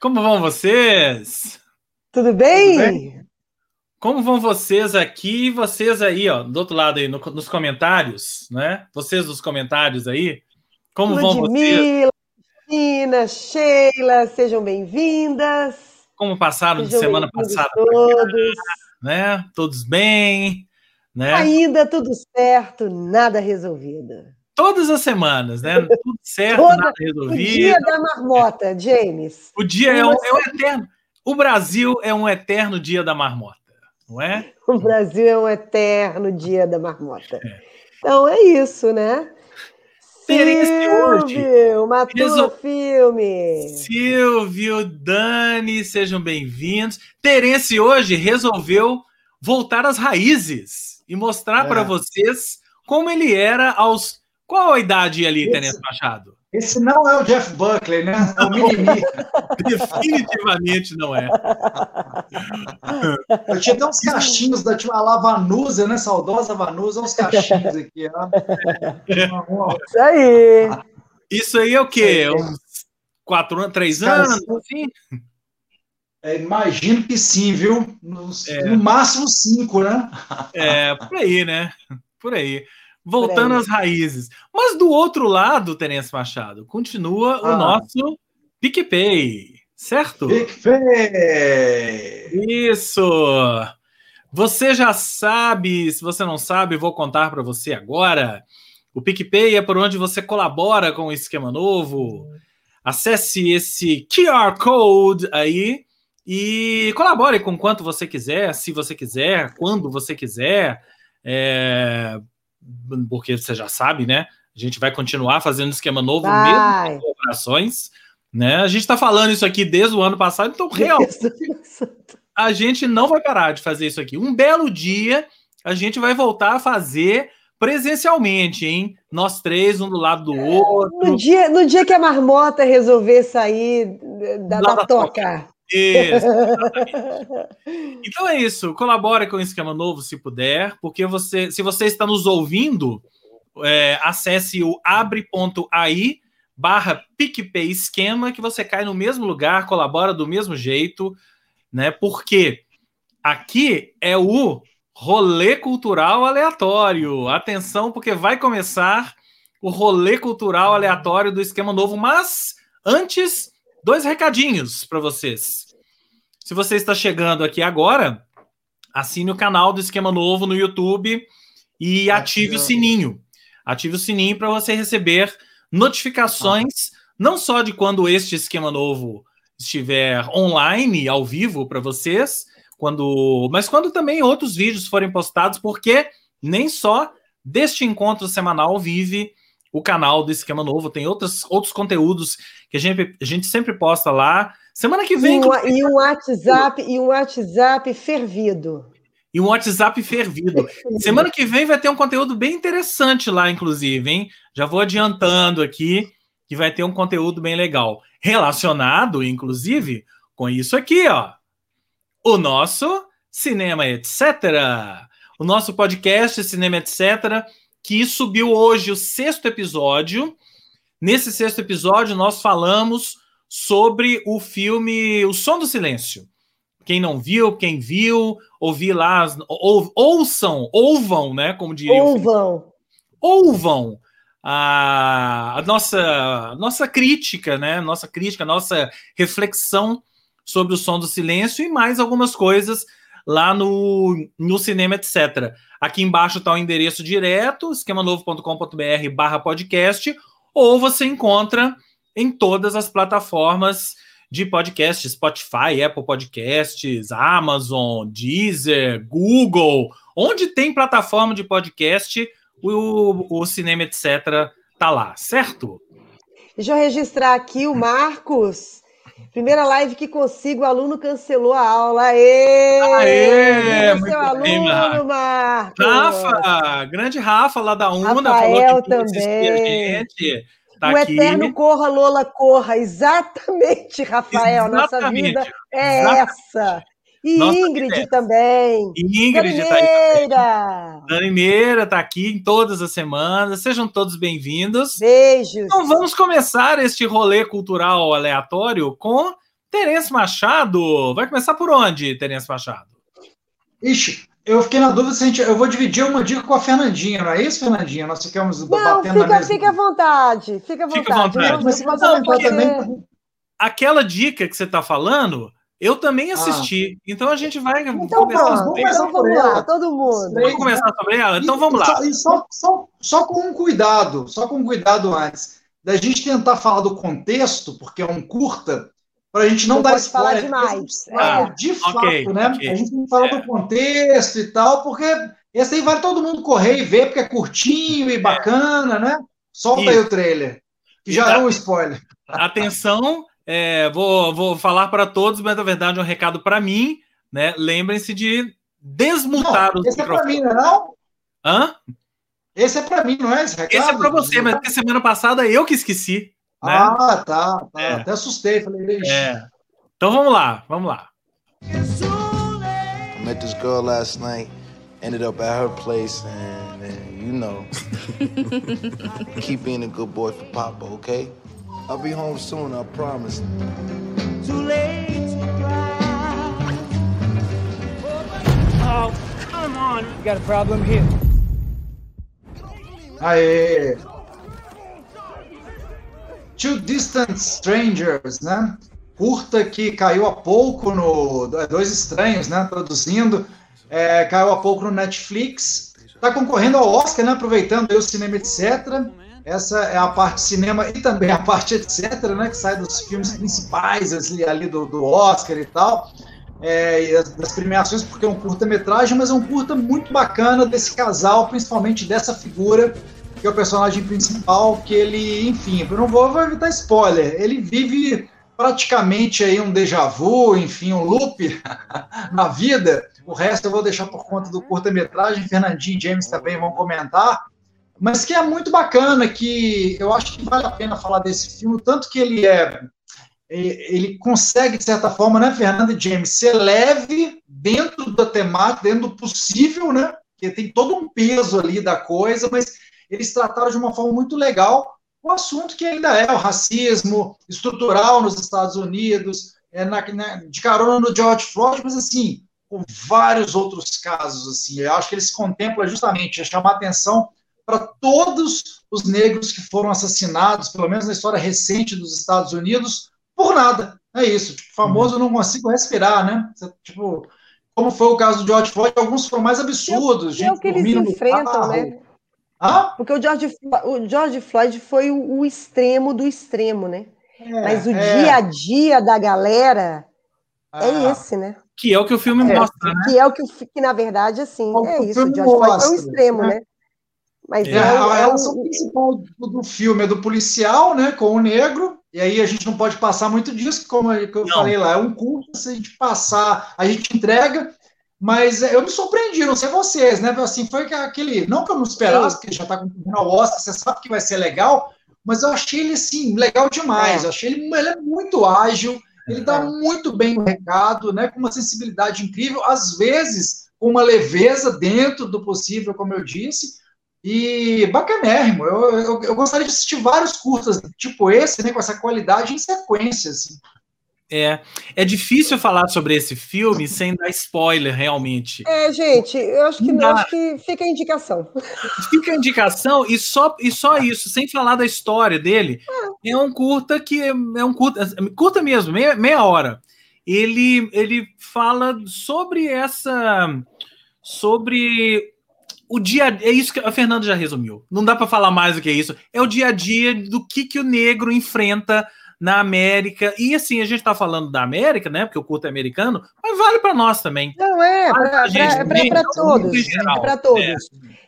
Como vão vocês? Tudo bem? Tudo bem? Como vão vocês aqui e vocês aí, ó, do outro lado aí, no, nos comentários, né? Vocês nos comentários aí, como Ludmilla, vão vocês? Ludmilla, Sheila, sejam bem-vindas. Como passaram de semana passada? Todos. né? Todos bem, né? Ainda tudo certo, nada resolvido. Todas as semanas, né? Tudo certo, Toda, nada resolvido. O dia da marmota, James. O dia é um, é um eterno. O Brasil é um eterno dia da marmota não é? O Brasil é um eterno dia da marmota. É. Então é isso, né? Silvio, matou Resol... filme. Silvio, Dani, sejam bem-vindos. Terence hoje resolveu voltar às raízes e mostrar é. para vocês como ele era aos. Qual a idade ali, Terence Machado? Esse não é o Jeff Buckley, né? É o Mimimi. Definitivamente não é. Eu tinha até uns cachinhos da tinha lá Vanusa, né? Saudosa Vanusa, uns cachinhos aqui. Isso aí. Isso aí é o quê? Uns quatro anos, três anos? Assim? É, imagino que sim, viu? Nos, é. No máximo cinco, né? É, por aí, né? Por aí voltando às raízes. Mas do outro lado, Terence Machado, continua ah. o nosso PicPay, certo? PicPay! Isso! Você já sabe, se você não sabe, vou contar para você agora. O PicPay é por onde você colabora com o esquema novo. Acesse esse QR Code aí e colabore com quanto você quiser, se você quiser, quando você quiser. É, porque você já sabe, né? A gente vai continuar fazendo esquema novo, vai. mesmo com operações. Né? A gente está falando isso aqui desde o ano passado, então realmente a gente não vai parar de fazer isso aqui. Um belo dia a gente vai voltar a fazer presencialmente, hein? Nós três, um do lado do outro. No dia, no dia que a marmota resolver sair da, da, da toca. toca. Isso, então é isso. Colabore com o esquema novo se puder, porque você, se você está nos ouvindo, é, acesse o abre.ai barra PicPay esquema, que você cai no mesmo lugar, colabora do mesmo jeito, né? Porque aqui é o rolê cultural aleatório. Atenção, porque vai começar o rolê cultural aleatório do esquema novo, mas antes dois recadinhos para vocês. Se você está chegando aqui agora, assine o canal do Esquema Novo no YouTube e ative o sininho. Ative o sininho para você receber notificações, não só de quando este Esquema Novo estiver online, ao vivo para vocês, quando, mas quando também outros vídeos forem postados, porque nem só deste encontro semanal vive o canal do Esquema Novo, tem outros, outros conteúdos que a gente, a gente sempre posta lá. Semana que vem. E um, WhatsApp, e um WhatsApp fervido. E um WhatsApp fervido. Semana que vem vai ter um conteúdo bem interessante lá, inclusive, hein? Já vou adiantando aqui que vai ter um conteúdo bem legal. Relacionado, inclusive, com isso aqui, ó. O nosso Cinema Etc. O nosso podcast Cinema Etc que subiu hoje o sexto episódio. Nesse sexto episódio, nós falamos sobre o filme O Som do Silêncio. Quem não viu, quem viu, ouvi lá, ou, ouçam, ouvam, né? Como diria. Ouvam. Ouvam a, a nossa, nossa crítica, né? Nossa crítica, nossa reflexão sobre o som do silêncio e mais algumas coisas lá no, no cinema, etc. Aqui embaixo está o endereço direto, esquemanovo.com.br barra podcast, ou você encontra em todas as plataformas de podcast, Spotify, Apple Podcasts, Amazon, Deezer, Google, onde tem plataforma de podcast, o, o cinema, etc., tá lá, certo? Deixa eu registrar aqui o Marcos Primeira live que consigo, o aluno cancelou a aula. Aê! Aê! Muito seu bem, aluno, Marcos. Rafa, grande Rafa lá da UNA, Rafael falou que também. a gente. Tá o aqui. eterno corra, Lola, corra. Exatamente, Rafael. Exatamente. Nossa vida é Exatamente. essa. E Nossa Ingrid também. Ingrid está aí. Dani Meira está aqui em todas as semanas. Sejam todos bem-vindos. Beijos. Então vamos começar este rolê cultural aleatório com Terence Machado. Vai começar por onde, Terence Machado? Ixi, eu fiquei na dúvida se a gente. Eu vou dividir uma dica com a Fernandinha, não é isso, Fernandinha? Nós ficamos não, batendo fica, na mesma. Fica à vontade, fica à vontade. Fica à vontade. Não, não, porque... também. Aquela dica que você está falando, eu também assisti. Ah. Então a gente vai então, começar sobre ela. Então vamos lá, todo mundo. Vamos começar sobre ela? Então vamos lá. Só, só, só, só com um cuidado, só com um cuidado antes. Da gente tentar falar do contexto, porque é um curta, para a gente não, não dar spoiler. Falar demais. Ah, de fato, okay, né? Okay. A gente tem que falar é. do contexto e tal, porque esse aí vale todo mundo correr e ver, porque é curtinho e é. bacana, é. né? Solta Isso. aí o trailer, que já é um spoiler. Atenção, é, vou, vou falar para todos, mas na verdade é um recado para mim, né? Lembrem-se de desmutar não, os esse microfones. Esse é para mim, não é? Hã? Esse é para mim, não é esse recado? Esse é para você, mas semana passada eu que esqueci. Né? Ah, tá. tá. É. Até assustei, falei, é. Então vamos lá, vamos lá. I met this girl last night, ended up at her place, and, and you know, keep being a good boy for Papa, okay? I'll be home soon, I promise. Too late to cry. Oh, come on. You got a problem here. Aê! Two Distant Strangers, né? Curta que caiu há pouco no. É, Dois Estranhos, né? Produzindo. É, caiu há pouco no Netflix. Está concorrendo ao Oscar, né? Aproveitando o cinema, etc. Essa é a parte cinema e também a parte etc, né, que sai dos filmes principais ali, ali do, do Oscar e tal, é, e das premiações, porque é um curta-metragem, mas é um curta muito bacana desse casal, principalmente dessa figura, que é o personagem principal, que ele, enfim, eu não vou, vou evitar spoiler, ele vive praticamente aí um déjà vu, enfim, um loop na vida. O resto eu vou deixar por conta do curta-metragem. Fernandinho e James também vão comentar mas que é muito bacana, que eu acho que vale a pena falar desse filme, tanto que ele é ele consegue, de certa forma, né, Fernando e James, ser leve dentro da temática, dentro do possível, né? Porque tem todo um peso ali da coisa, mas eles trataram de uma forma muito legal o assunto que ainda é o racismo estrutural nos Estados Unidos, é na, né, de carona no George Floyd, mas assim, com vários outros casos, assim, eu acho que eles contemplam justamente chamar atenção para todos os negros que foram assassinados, pelo menos na história recente dos Estados Unidos, por nada. É isso. Tipo, famoso uhum. não consigo respirar, né? Tipo, como foi o caso do George Floyd, alguns foram mais absurdos. É, o que eles enfrentam, né? Ah? Porque o George, o George Floyd foi o, o extremo do extremo, né? É, Mas o é. dia a dia da galera é ah. esse, né? Que é o que o filme é, mostra, né? Que é o que, que na verdade, assim, é isso. O George Floyd é o extremo, né? né? Mas é, a relação principal do, do, filme é do policial, né, com o negro, e aí a gente não pode passar muito disso, como eu não. falei lá, é um culto, se a gente passar, a gente entrega, mas é, eu me surpreendi, não sei vocês, né, assim, foi aquele, não que eu não esperasse, porque já está com o Oscar, você sabe que vai ser legal, mas eu achei ele, assim, legal demais, é. eu achei ele, ele é muito ágil, ele dá é. muito bem o recado, né, com uma sensibilidade incrível, às vezes com uma leveza dentro do possível, como eu disse, e bacanérrimo. Eu, eu, eu, gostaria de assistir vários curtas, tipo esse, né, com essa qualidade em sequência. Assim. É, é difícil falar sobre esse filme sem dar spoiler, realmente. É, gente, eu acho que, não, acho que fica a indicação. Fica a indicação e só, e só isso, sem falar da história dele. É, é um curta que é um curta, curta mesmo, meia, meia hora. Ele, ele fala sobre essa, sobre o dia é isso que a Fernanda já resumiu. Não dá para falar mais do que isso. É o dia a dia do que, que o negro enfrenta na América. E assim, a gente está falando da América, né? Porque o curto é americano, mas vale para nós também. Não, é, para todos. É para todos. É,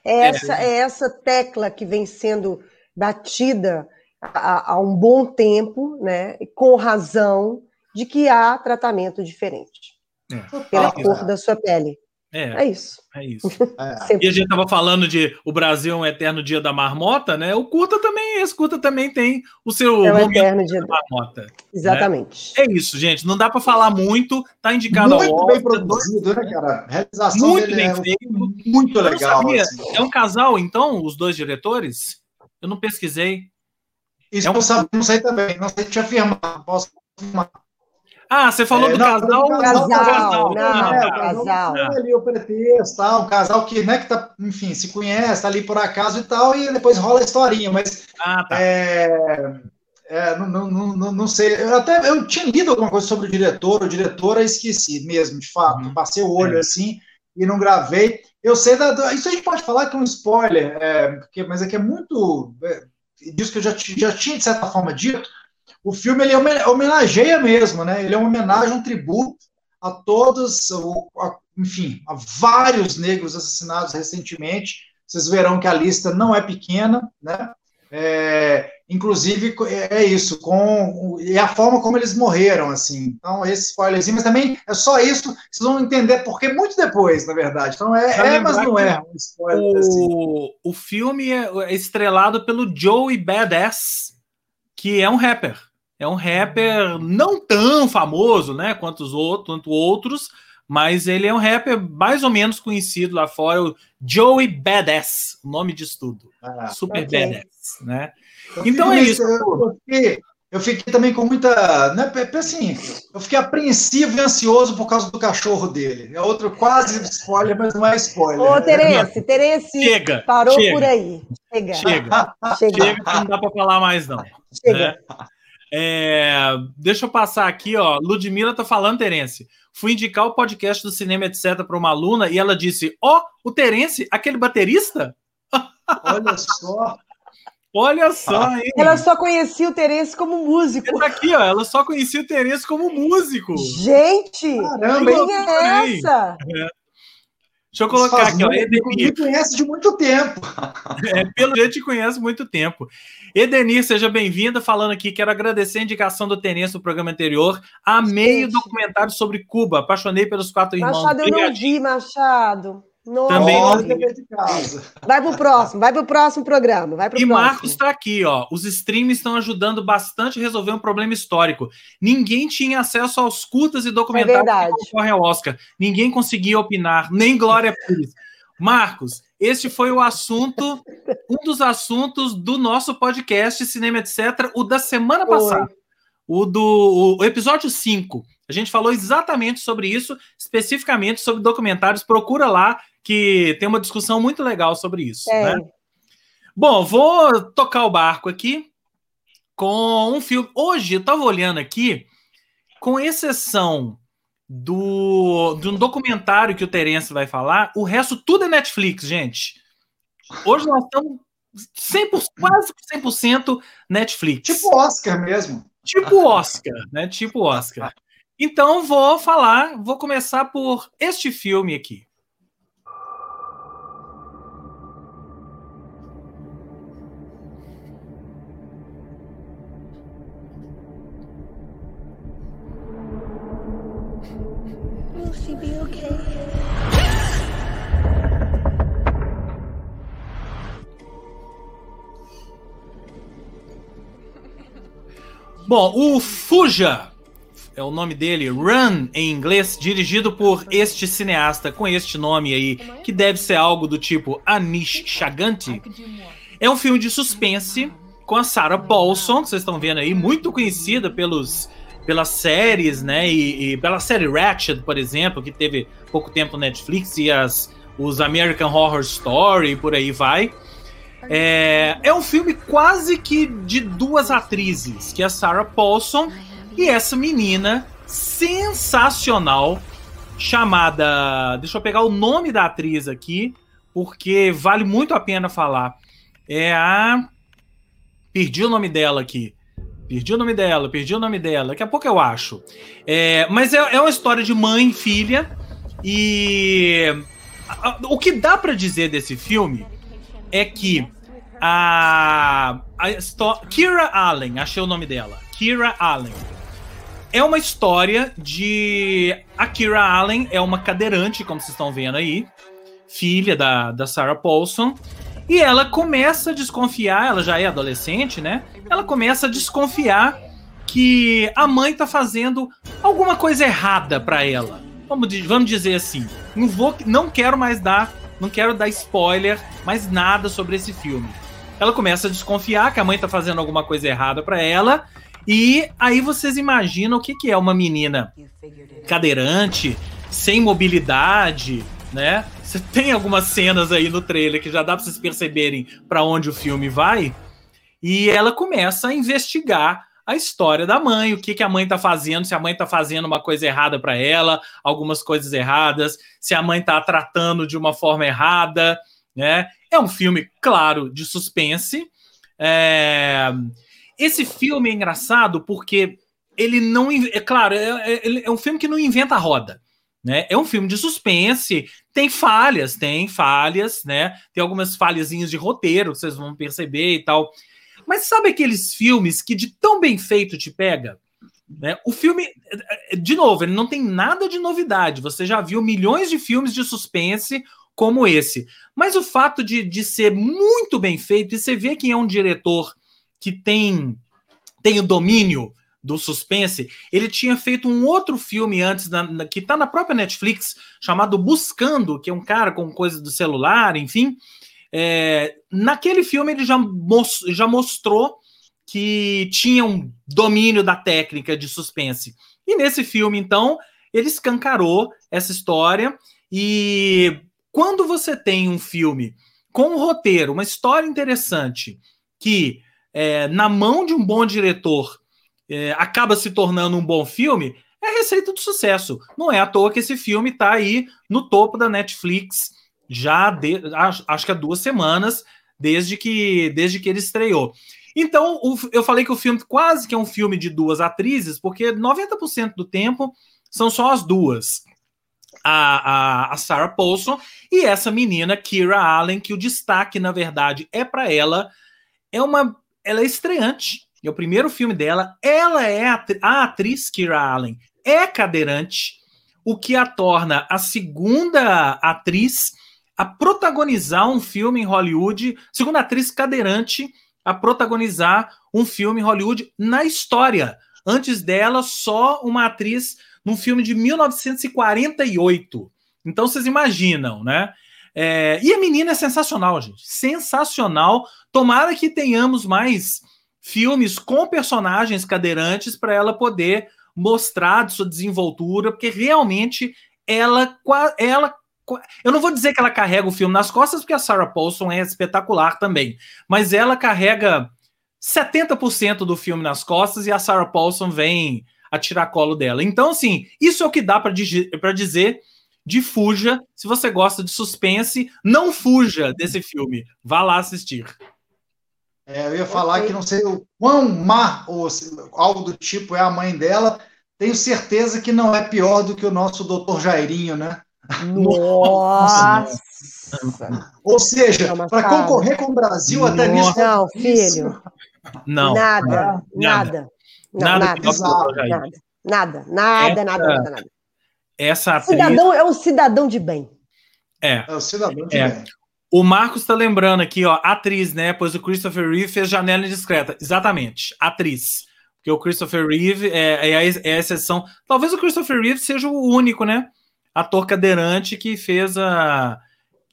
é, essa, é essa tecla que vem sendo batida há, há um bom tempo, né? Com razão, de que há tratamento diferente. É. Pela cor da sua pele. É, é isso. É isso. É. E a gente tava falando de o Brasil é um eterno dia da marmota, né? O curta também, esse curta também tem o seu é um eterno dia da marmota. Exatamente. Né? É isso, gente. Não dá para falar muito. Tá indicado muito ao bem produzido, né, cara? A realização muito bem é feito, muito legal. Assim. É um casal, então, os dois diretores? Eu não pesquisei. Isso é um... eu não sei também. Não sei te afirmar. Posso afirmar. Ah, você falou é, do não, casal? Do casal, casal, não, é, casal. ali o pretexto, tal, um casal que, né, que tá, enfim, se conhece, tá ali por acaso e tal, e depois rola a historinha, mas ah, tá. é, é, não, não, não, não sei, eu até eu tinha lido alguma coisa sobre o diretor, o diretora esqueci mesmo, de fato, uhum. passei o olho é. assim e não gravei. Eu sei da, isso a gente pode falar que é um spoiler, é, porque, mas é que é muito é, disso que eu já, já tinha de certa forma dito, o filme ele homenageia mesmo, né? Ele é uma homenagem, um tributo a todos, a, enfim, a vários negros assassinados recentemente. Vocês verão que a lista não é pequena, né? É, inclusive é isso, com e a forma como eles morreram, assim. Então, esse spoilerzinho, mas também é só isso, vocês vão entender porque muito depois, na verdade. Então é, é mas não é um spoiler. O, assim. o filme é estrelado pelo Joey Badass, que é um rapper. É um rapper não tão famoso, né, quanto os outros, quanto outros, mas ele é um rapper mais ou menos conhecido lá fora, o Joey Badass, o nome de tudo. Ah, Super okay. Badass, né? Eu então é isso. Eu fiquei, eu fiquei, também com muita, né, assim, eu fiquei apreensivo e ansioso por causa do cachorro dele. É outro quase spoiler, mas não é spoiler. Ô, Terence, Terence, chega, parou chega, por aí. Chega. Chega. chega. chega não dá para falar mais não. Chega. Né? É, deixa eu passar aqui, ó. Ludmila tá falando, Terence. Fui indicar o podcast do cinema, etc., para uma aluna e ela disse: Ó, oh, o Terence, aquele baterista? Olha só. Olha só, hein? Ela só conhecia o Terence como músico. Tá aqui, ó. Ela só conhecia o Terence como músico. Gente! Caramba, quem é essa? É. Deixa eu colocar aqui, ó. Edenir. Me conhece de muito tempo. É, pelo jeito te conhece muito tempo. Edenir, seja bem-vinda. Falando aqui, quero agradecer a indicação do Tenense no programa anterior. Amei o documentário sobre Cuba. Apaixonei pelos quatro irmãos. Machado, eu não vi, Machado. Nossa. Também não Vai pro próximo, vai pro próximo programa. Vai pro e próximo. Marcos está aqui, ó. Os streams estão ajudando bastante a resolver um problema histórico. Ninguém tinha acesso aos curtas e documentários é que concorrem ao Oscar. Ninguém conseguia opinar, nem Glória Pires. Marcos, este foi o assunto, um dos assuntos do nosso podcast Cinema Etc., o da semana passada. Oi. O do o episódio 5. A gente falou exatamente sobre isso, especificamente sobre documentários. Procura lá que tem uma discussão muito legal sobre isso. É. Né? Bom, vou tocar o barco aqui com um filme. Hoje eu estava olhando aqui, com exceção do, de um documentário que o Terence vai falar, o resto tudo é Netflix, gente. Hoje nós estamos 100%, quase 100% Netflix. Tipo Oscar mesmo. Tipo Oscar, né? Tipo Oscar. Então vou falar, vou começar por este filme aqui. Bom, o Fuja é o nome dele, Run em inglês, dirigido por este cineasta com este nome aí, que deve ser algo do tipo Anish Chaganti. É um filme de suspense com a Sarah Paulson, que vocês estão vendo aí, muito conhecida pelos pelas séries, né? E, e, pela série Ratchet, por exemplo, que teve pouco tempo no Netflix, e as, os American Horror Story e por aí vai. É, é um filme quase que de duas atrizes, que é a Sarah Paulson e essa menina sensacional chamada. Deixa eu pegar o nome da atriz aqui, porque vale muito a pena falar. É a. Perdi o nome dela aqui. Perdi o nome dela, perdi o nome dela. Daqui a pouco eu acho. É, mas é, é uma história de mãe e filha. E. O que dá para dizer desse filme é que a, a Kira Allen, achei o nome dela, Kira Allen. é uma história de Akira Allen, é uma cadeirante, como vocês estão vendo aí, filha da, da Sarah Paulson, e ela começa a desconfiar, ela já é adolescente, né? Ela começa a desconfiar que a mãe tá fazendo alguma coisa errada para ela. Vamos, vamos dizer assim. Não vou, não quero mais dar, não quero dar spoiler, mais nada sobre esse filme. Ela começa a desconfiar que a mãe tá fazendo alguma coisa errada para ela. E aí vocês imaginam o que, que é uma menina cadeirante, sem mobilidade, né? Você tem algumas cenas aí no trailer que já dá para vocês perceberem para onde o filme vai. E ela começa a investigar a história da mãe, o que, que a mãe tá fazendo, se a mãe tá fazendo uma coisa errada para ela, algumas coisas erradas, se a mãe tá tratando de uma forma errada, né? É um filme, claro, de suspense. É... Esse filme é engraçado porque ele não. É claro, é, é, é um filme que não inventa a roda. Né? É um filme de suspense, tem falhas, tem falhas, né? Tem algumas falhazinhas de roteiro, vocês vão perceber e tal. Mas sabe aqueles filmes que de tão bem feito te pega? Né? O filme, de novo, ele não tem nada de novidade. Você já viu milhões de filmes de suspense como esse. Mas o fato de, de ser muito bem feito, e você vê que é um diretor que tem, tem o domínio do suspense, ele tinha feito um outro filme antes, na, na, que está na própria Netflix, chamado Buscando, que é um cara com coisa do celular, enfim. É, naquele filme ele já, mos, já mostrou que tinha um domínio da técnica de suspense. E nesse filme, então, ele escancarou essa história. E quando você tem um filme com um roteiro, uma história interessante, que é, na mão de um bom diretor é, acaba se tornando um bom filme, é receita de sucesso. Não é à toa que esse filme está aí no topo da Netflix já de, acho, acho, que há duas semanas desde que desde que ele estreou. Então, o, eu falei que o filme quase que é um filme de duas atrizes, porque 90% do tempo são só as duas. A, a, a Sarah Paulson e essa menina, Kira Allen, que o destaque, na verdade, é para ela. É uma. Ela é estreante é o primeiro filme dela. Ela é a, a atriz Kira Allen, é cadeirante, o que a torna a segunda atriz a protagonizar um filme em Hollywood, segunda atriz cadeirante a protagonizar um filme em Hollywood na história. Antes dela, só uma atriz num filme de 1948. Então vocês imaginam, né? É, e a menina é sensacional, gente. Sensacional. Tomara que tenhamos mais filmes com personagens cadeirantes para ela poder mostrar de sua desenvoltura, porque realmente ela, ela eu não vou dizer que ela carrega o filme nas costas, porque a Sarah Paulson é espetacular também, mas ela carrega 70% do filme nas costas e a Sarah Paulson vem a tirar colo dela. Então, assim, isso é o que dá para dizer de Fuja. Se você gosta de suspense, não fuja desse filme. Vá lá assistir. É, eu ia falar que não sei o quão má ou algo do tipo é a mãe dela. Tenho certeza que não é pior do que o nosso doutor Jairinho, né? Nossa! Ou seja, para concorrer com o Brasil Nossa. até nisso. Não, filho. Não. Nada, nada. Nada. Nada, nada, nada, nada, nada, nada, nada. Essa atriz... cidadão é um cidadão de bem. É. É o cidadão de é. bem. O Marcos está lembrando aqui, ó, atriz, né? Pois o Christopher Reeve fez Janela Indiscreta. Exatamente, atriz. Porque o Christopher Reeve é, é, a, é, a, exceção. Talvez o Christopher Reeve seja o único, né? Ator cadeirante que fez a.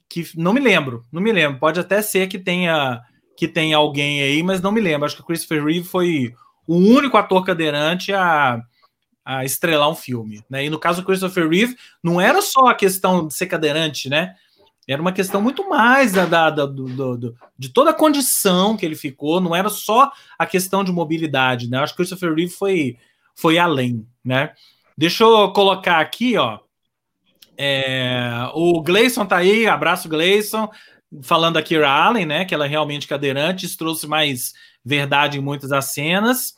Que não me lembro, não me lembro. Pode até ser que tenha que tenha alguém aí, mas não me lembro. Acho que o Christopher Reeve foi o único ator cadeirante a, a estrelar um filme, né? E no caso do Christopher Reeve, não era só a questão de ser cadeirante, né? Era uma questão muito mais da, da, da do, do, do, de toda a condição que ele ficou, não era só a questão de mobilidade, né? Acho que o Christopher Reeve foi, foi além, né? Deixa eu colocar aqui, ó. É, o Gleison tá aí, abraço Gleison, falando da Kira Allen, né? Que ela é realmente cadeirante, isso trouxe mais verdade em muitas das cenas.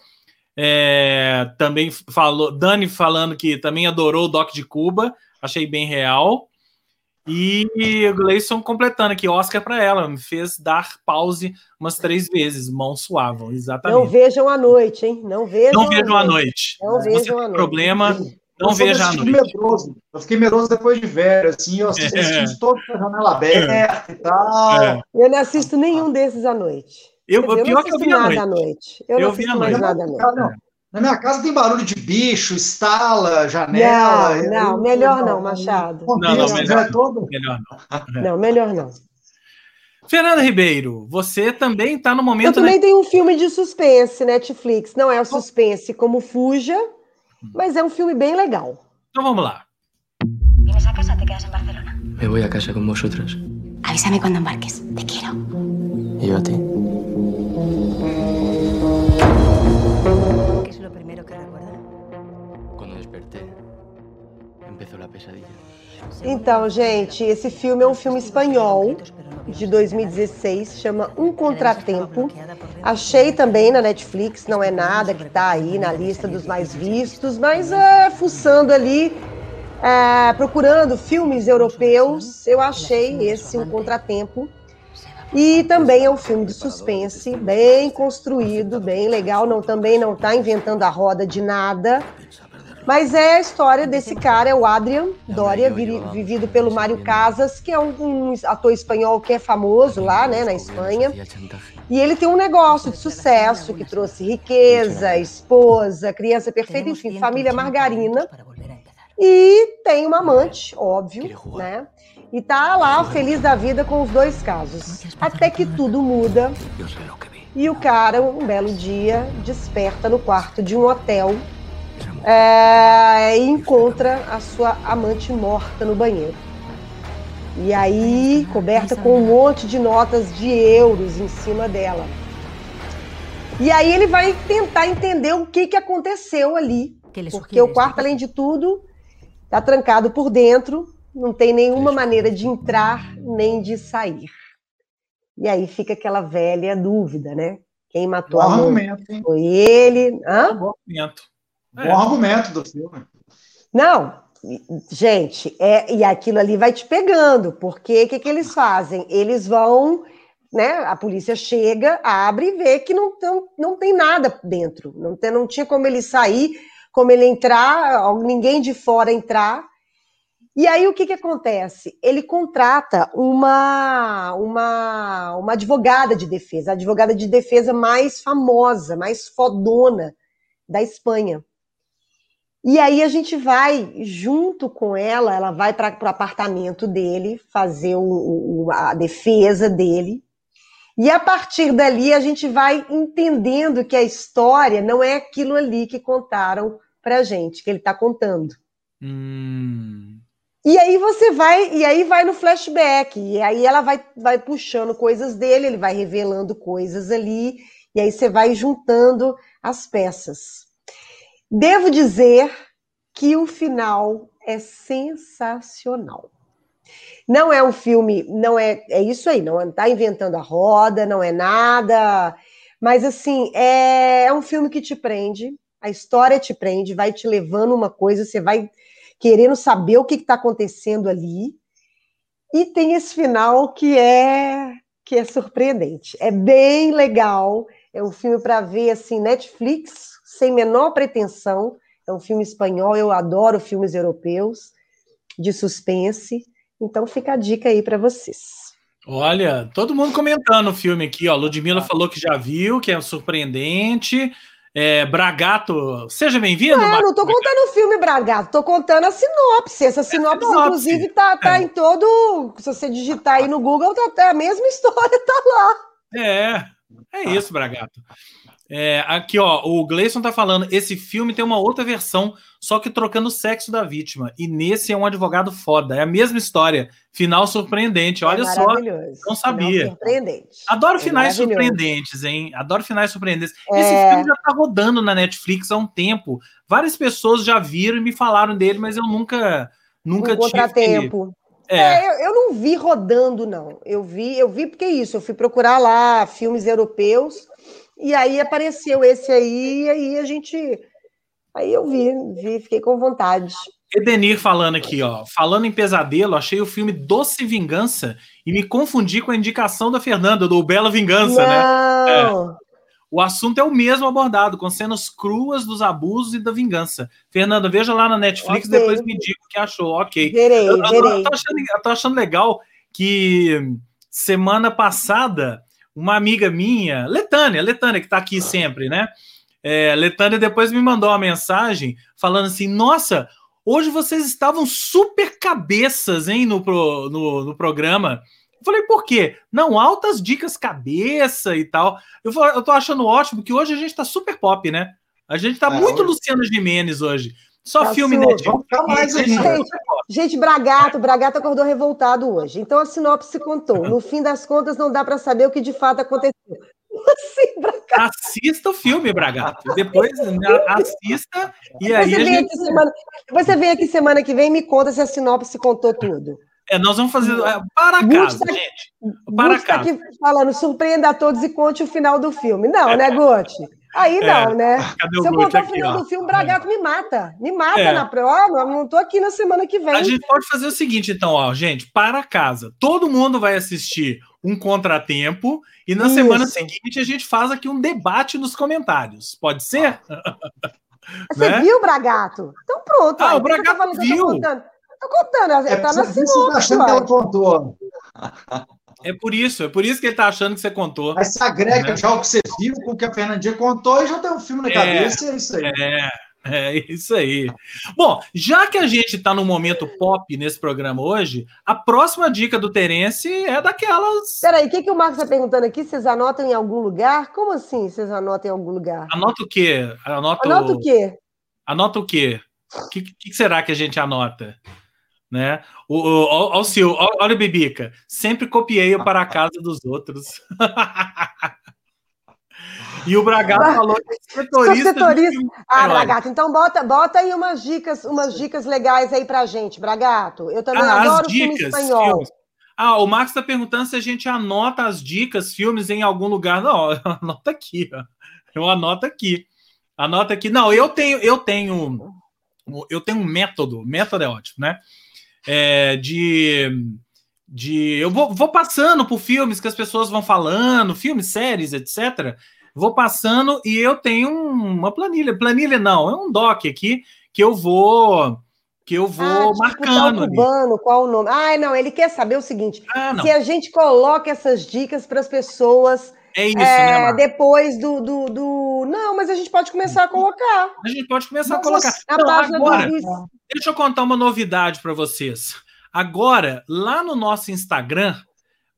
É, também falou, Dani falando que também adorou o Doc de Cuba, achei bem real. E o Gleison completando aqui, Oscar para ela, me fez dar pause umas três vezes, mãos suavam, exatamente. Não vejam à noite, hein? Não vejam, não vejam à noite. Não Se vejam à noite. problema, não veja à noite. Medroso. Eu fiquei medroso depois de velho, assim, eu assisti é. todos com a janela aberta e tal. É. Eu não assisto nenhum desses à noite. Eu, dizer, pior eu que eu vi à noite. noite. Eu, eu não assisto mais nada à noite. Não. Na minha casa tem barulho de bicho, estala, janela. Não, não, eu, melhor não, Machado. Não, não, não melhor, é todo... melhor não. Não, melhor não. Fernanda Ribeiro, você também está no momento. Eu também né? tenho um filme de suspense, Netflix. Não é o suspense como Fuja, mas é um filme bem legal. Então vamos lá. ¿Vienes a casa te quedas en Barcelona? Me voy a casa con vosotras. Avísame cuando embarques. Te quiero. ¿Y yo a ti? ¿Qué es lo primero que recuerda? Cuando desperté, empezó la pesadilla. Então, gente, esse filme é um filme espanhol de 2016, chama Um Contratempo. Achei também na Netflix, não é nada que está aí na lista dos mais vistos, mas é, fuçando ali, é, procurando filmes europeus, eu achei esse Um Contratempo. E também é um filme de suspense, bem construído, bem legal. Não, também não está inventando a roda de nada. Mas é a história desse cara, é o Adrian Doria, vivido pelo Mário Casas, que é um, um, ator espanhol que é famoso lá, né, na Espanha. E ele tem um negócio de sucesso que trouxe riqueza, esposa, criança perfeita, enfim, família margarina. E tem uma amante, óbvio, né? E tá lá feliz da vida com os dois casos. Até que tudo muda. E o cara, um belo dia, desperta no quarto de um hotel é, e encontra a sua amante morta no banheiro. E aí, coberta com um monte de notas de euros em cima dela. E aí ele vai tentar entender o que, que aconteceu ali. Porque o quarto, além de tudo, está trancado por dentro, não tem nenhuma maneira de entrar nem de sair. E aí fica aquela velha dúvida, né? Quem matou Bom a hein? Foi ele. Hã? Bom argumento. Bom argumento do filme. Não, gente, é, e aquilo ali vai te pegando, porque o que, que eles fazem? Eles vão, né? A polícia chega, abre e vê que não, não, não tem nada dentro. Não, tem, não tinha como ele sair, como ele entrar, ninguém de fora entrar. E aí o que, que acontece? Ele contrata uma, uma, uma advogada de defesa, a advogada de defesa mais famosa, mais fodona da Espanha. E aí a gente vai junto com ela, ela vai para o apartamento dele fazer o, o, a defesa dele. E a partir dali a gente vai entendendo que a história não é aquilo ali que contaram para gente, que ele está contando. Hum. E aí você vai, e aí vai no flashback, e aí ela vai, vai puxando coisas dele, ele vai revelando coisas ali, e aí você vai juntando as peças. Devo dizer que o final é sensacional. Não é um filme, não é, é isso aí, não está inventando a roda, não é nada, mas assim, é, é um filme que te prende, a história te prende, vai te levando uma coisa, você vai querendo saber o que está acontecendo ali, e tem esse final que é que é surpreendente, é bem legal, é um filme para ver assim Netflix sem menor pretensão. É um filme espanhol, eu adoro filmes europeus de suspense. Então fica a dica aí para vocês. Olha, todo mundo comentando o filme aqui, ó. Ludmilla falou que já viu, que é surpreendente. É, Bragato, seja bem-vindo. Não, eu não tô contando o filme Bragato, tô contando a sinopse. Essa sinopse, é sinopse. inclusive, tá, tá é. em todo. Se você digitar aí no Google, tá, tá, a mesma história tá lá. É, é isso, Bragato. É, aqui, ó, o Gleison tá falando, esse filme tem uma outra versão, só que trocando o sexo da vítima. E nesse é um advogado foda. É a mesma história. Final surpreendente. Olha é só. Não sabia. surpreendente. Adoro é finais surpreendentes, hein? Adoro finais surpreendentes. É... Esse filme já tá rodando na Netflix há um tempo. Várias pessoas já viram e me falaram dele, mas eu nunca, nunca um contratempo. É. é eu, eu, não vi rodando, não. Eu vi, eu vi porque é isso. Eu fui procurar lá filmes europeus e aí apareceu esse aí, e aí a gente. Aí eu vi, vi, fiquei com vontade. Edenir falando aqui, ó. Falando em pesadelo, achei o filme Doce Vingança e me confundi com a indicação da Fernanda, do Bela Vingança, né? Não. É. O assunto é o mesmo abordado, com cenas cruas dos abusos e da vingança. Fernanda, veja lá na Netflix Ok. depois me diga o que achou. Ok. Verei, Eu, eu- eu verei. tô achando, eu tô achando legal que semana passada, uma amiga minha, Letânia, Letânia, que tá aqui sempre, né? É, Letânia depois me mandou uma mensagem falando assim: Nossa, hoje vocês estavam super cabeças, hein, no, pro- no, no programa. Eu falei, por quê? Não, altas dicas cabeça e tal. Eu, falei, eu tô achando ótimo que hoje a gente tá super pop, né? A gente tá É, muito hoje- Luciano Gimenez hoje. Só Tá filme. Netflix. Vamos ficar mais ainda. Gente, Bragato, Bragato acordou revoltado hoje. Então a sinopse contou. No fim das contas, não dá para saber o que de fato aconteceu. Assim, Bragato. Assista o filme, Bragato. Depois né, assista e aí Você vem, gente. aqui semana, você vem aqui semana que vem e me conta se a sinopse contou tudo. É, nós vamos fazer. é, para casa, tá- gente. Para Gucci tá casa. aqui falando, surpreenda a todos e conte o final do filme. Não, né, Gucci? Aí não, né? Cadê o Se eu contar o final ó? do filme, Bragato me mata. Me mata É. na prova. Não tô aqui na semana que vem. A gente pode fazer o seguinte, então, ó, gente, para casa. Todo mundo vai assistir um contratempo e na Isso. semana seguinte a gente faz aqui um debate nos comentários. Pode ser? Você né? viu, Bragato? Então pronto. Ah, aí, o Bragato falando que eu viu. Tô contando, tô contando É tá na você tá achando que ela contou. É por isso, é por isso que ele tá achando que você contou. Aí se agrega Né? já o que você viu com o que a Fernandinha contou e já tem um filme na É. cabeça e é isso aí. É, é isso aí. Bom, já que a gente está no momento pop nesse programa hoje, a próxima dica do Terence é daquelas. Peraí, o que, que o Marcos está perguntando aqui? Vocês anotam em algum lugar? Como assim vocês anotam em algum lugar? Anota o quê? Anota, Anota o quê? Anota o quê? O que, que será que a gente anota? Né? O, o, ó o Sil, olha o Bibica. Sempre copiei o para a casa dos outros. e o Bragado Ah, falou que é setorista. setorista. filme Ah, espanhol. Bragato, então bota, bota aí umas dicas, umas dicas legais aí pra gente, Bragato. Eu também Ah, adoro as filme dicas, espanhol. filmes. Ah, o Max está perguntando se a gente anota as dicas, filmes em algum lugar. Não, anota aqui, ó. Eu anoto aqui. Anota aqui. Não, eu tenho, eu tenho, eu tenho um método. Método é ótimo, né? É, de, de, eu vou, vou passando por filmes que as pessoas vão falando, filmes, séries, etc. Vou passando e eu tenho uma planilha. Planilha não, é um doc aqui que eu vou que eu vou Ah, tipo, marcando tal ali. cubano, qual o nome? Ah, não, ele quer saber o seguinte: Ah, se a gente coloca essas dicas para as pessoas É isso, é, né, Marcos? depois do, do, do- Não, mas a gente pode começar a colocar. A gente pode começar a colocar. página agora, do deixa eu contar uma novidade para vocês. Agora, lá no nosso Instagram,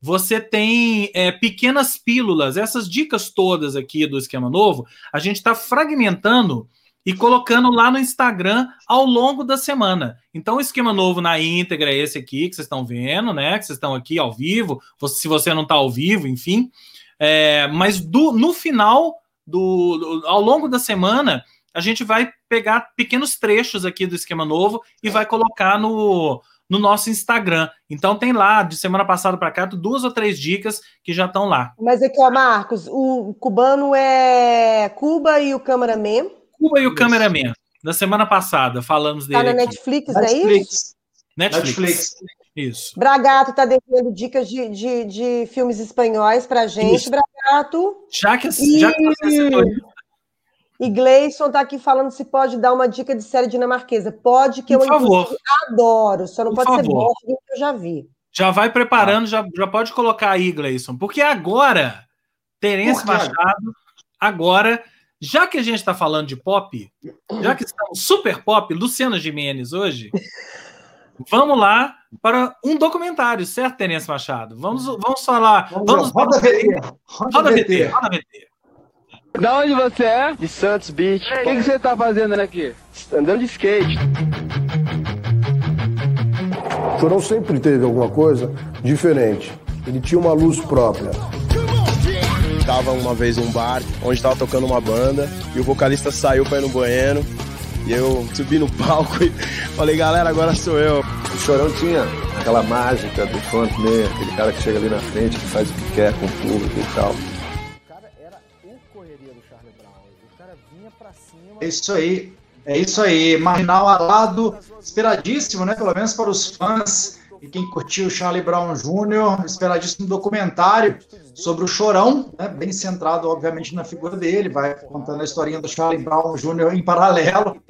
você tem é, pequenas pílulas, essas dicas todas aqui do esquema novo, a gente está fragmentando e colocando lá no Instagram ao longo da semana. Então, o esquema novo na íntegra é esse aqui que vocês estão vendo, né? Que vocês estão aqui ao vivo, se você não está ao vivo, enfim. É, mas do- no final, do, do- ao longo da semana, a gente vai pegar pequenos trechos aqui do esquema novo e vai colocar no, no nosso Instagram. Então tem lá, de semana passada para cá, duas ou três dicas que já estão lá. Mas aqui, ó, Marcos, o cubano é Cuba e o cameraman. Cuba e o Isso. cameraman. Da semana passada, falamos dele. Tá na aqui. Netflix, não é isso? Netflix. Netflix. Isso. Bragato tá devendo dicas de, de, de filmes espanhóis pra gente, Isso. Bragato. Já que, já que você E Gleison tá aqui falando se pode dar uma dica de série dinamarquesa. Pode, que Por eu favor. adoro. Só não Por pode ser favor. Borgen, que eu já vi. Já vai preparando, já, já pode colocar aí, Gleison. Porque agora, Terence? Machado, agora, já que a gente está falando de pop, já que estamos super pop, Luciana Gimenez hoje, vamos lá para um documentário, certo, Terence Machado? Vamos, vamos falar. Vamos, roda VT. Roda, Roda VT, roda VT. Da onde você é? De Santos Beach. O que, que você tá fazendo aqui? Andando de skate. O Chorão sempre teve alguma coisa diferente. Ele tinha uma luz própria. Tava uma vez um bar onde tava tocando uma banda e o vocalista saiu pra ir no banheiro. E eu subi no palco e falei, galera, agora sou eu. O Chorão tinha aquela mágica do frontman, aquele cara que chega ali na frente, que faz o que quer com o público e tal. É isso aí. É isso aí, Marginal Alado, esperadíssimo, né? Pelo menos para os fãs e quem curtiu Charlie Brown Jr., esperadíssimo documentário sobre o Chorão, né? bem centrado, obviamente, na figura dele, vai contando a historinha do Charlie Brown Jr. em paralelo.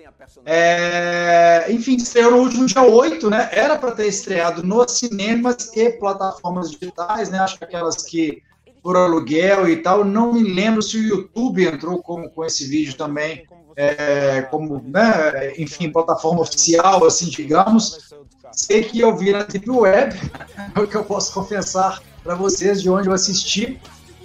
É... Enfim, estreou no último dia 8, né? Era para ter estreado nos cinemas e plataformas digitais, né? Acho que aquelas que por aluguel e tal. Não me lembro se o YouTube entrou com, com esse vídeo também, é, como, né, enfim, plataforma oficial, assim, digamos. Sei que eu vi na Deep Web, é o que eu posso confessar para vocês de onde eu assisti.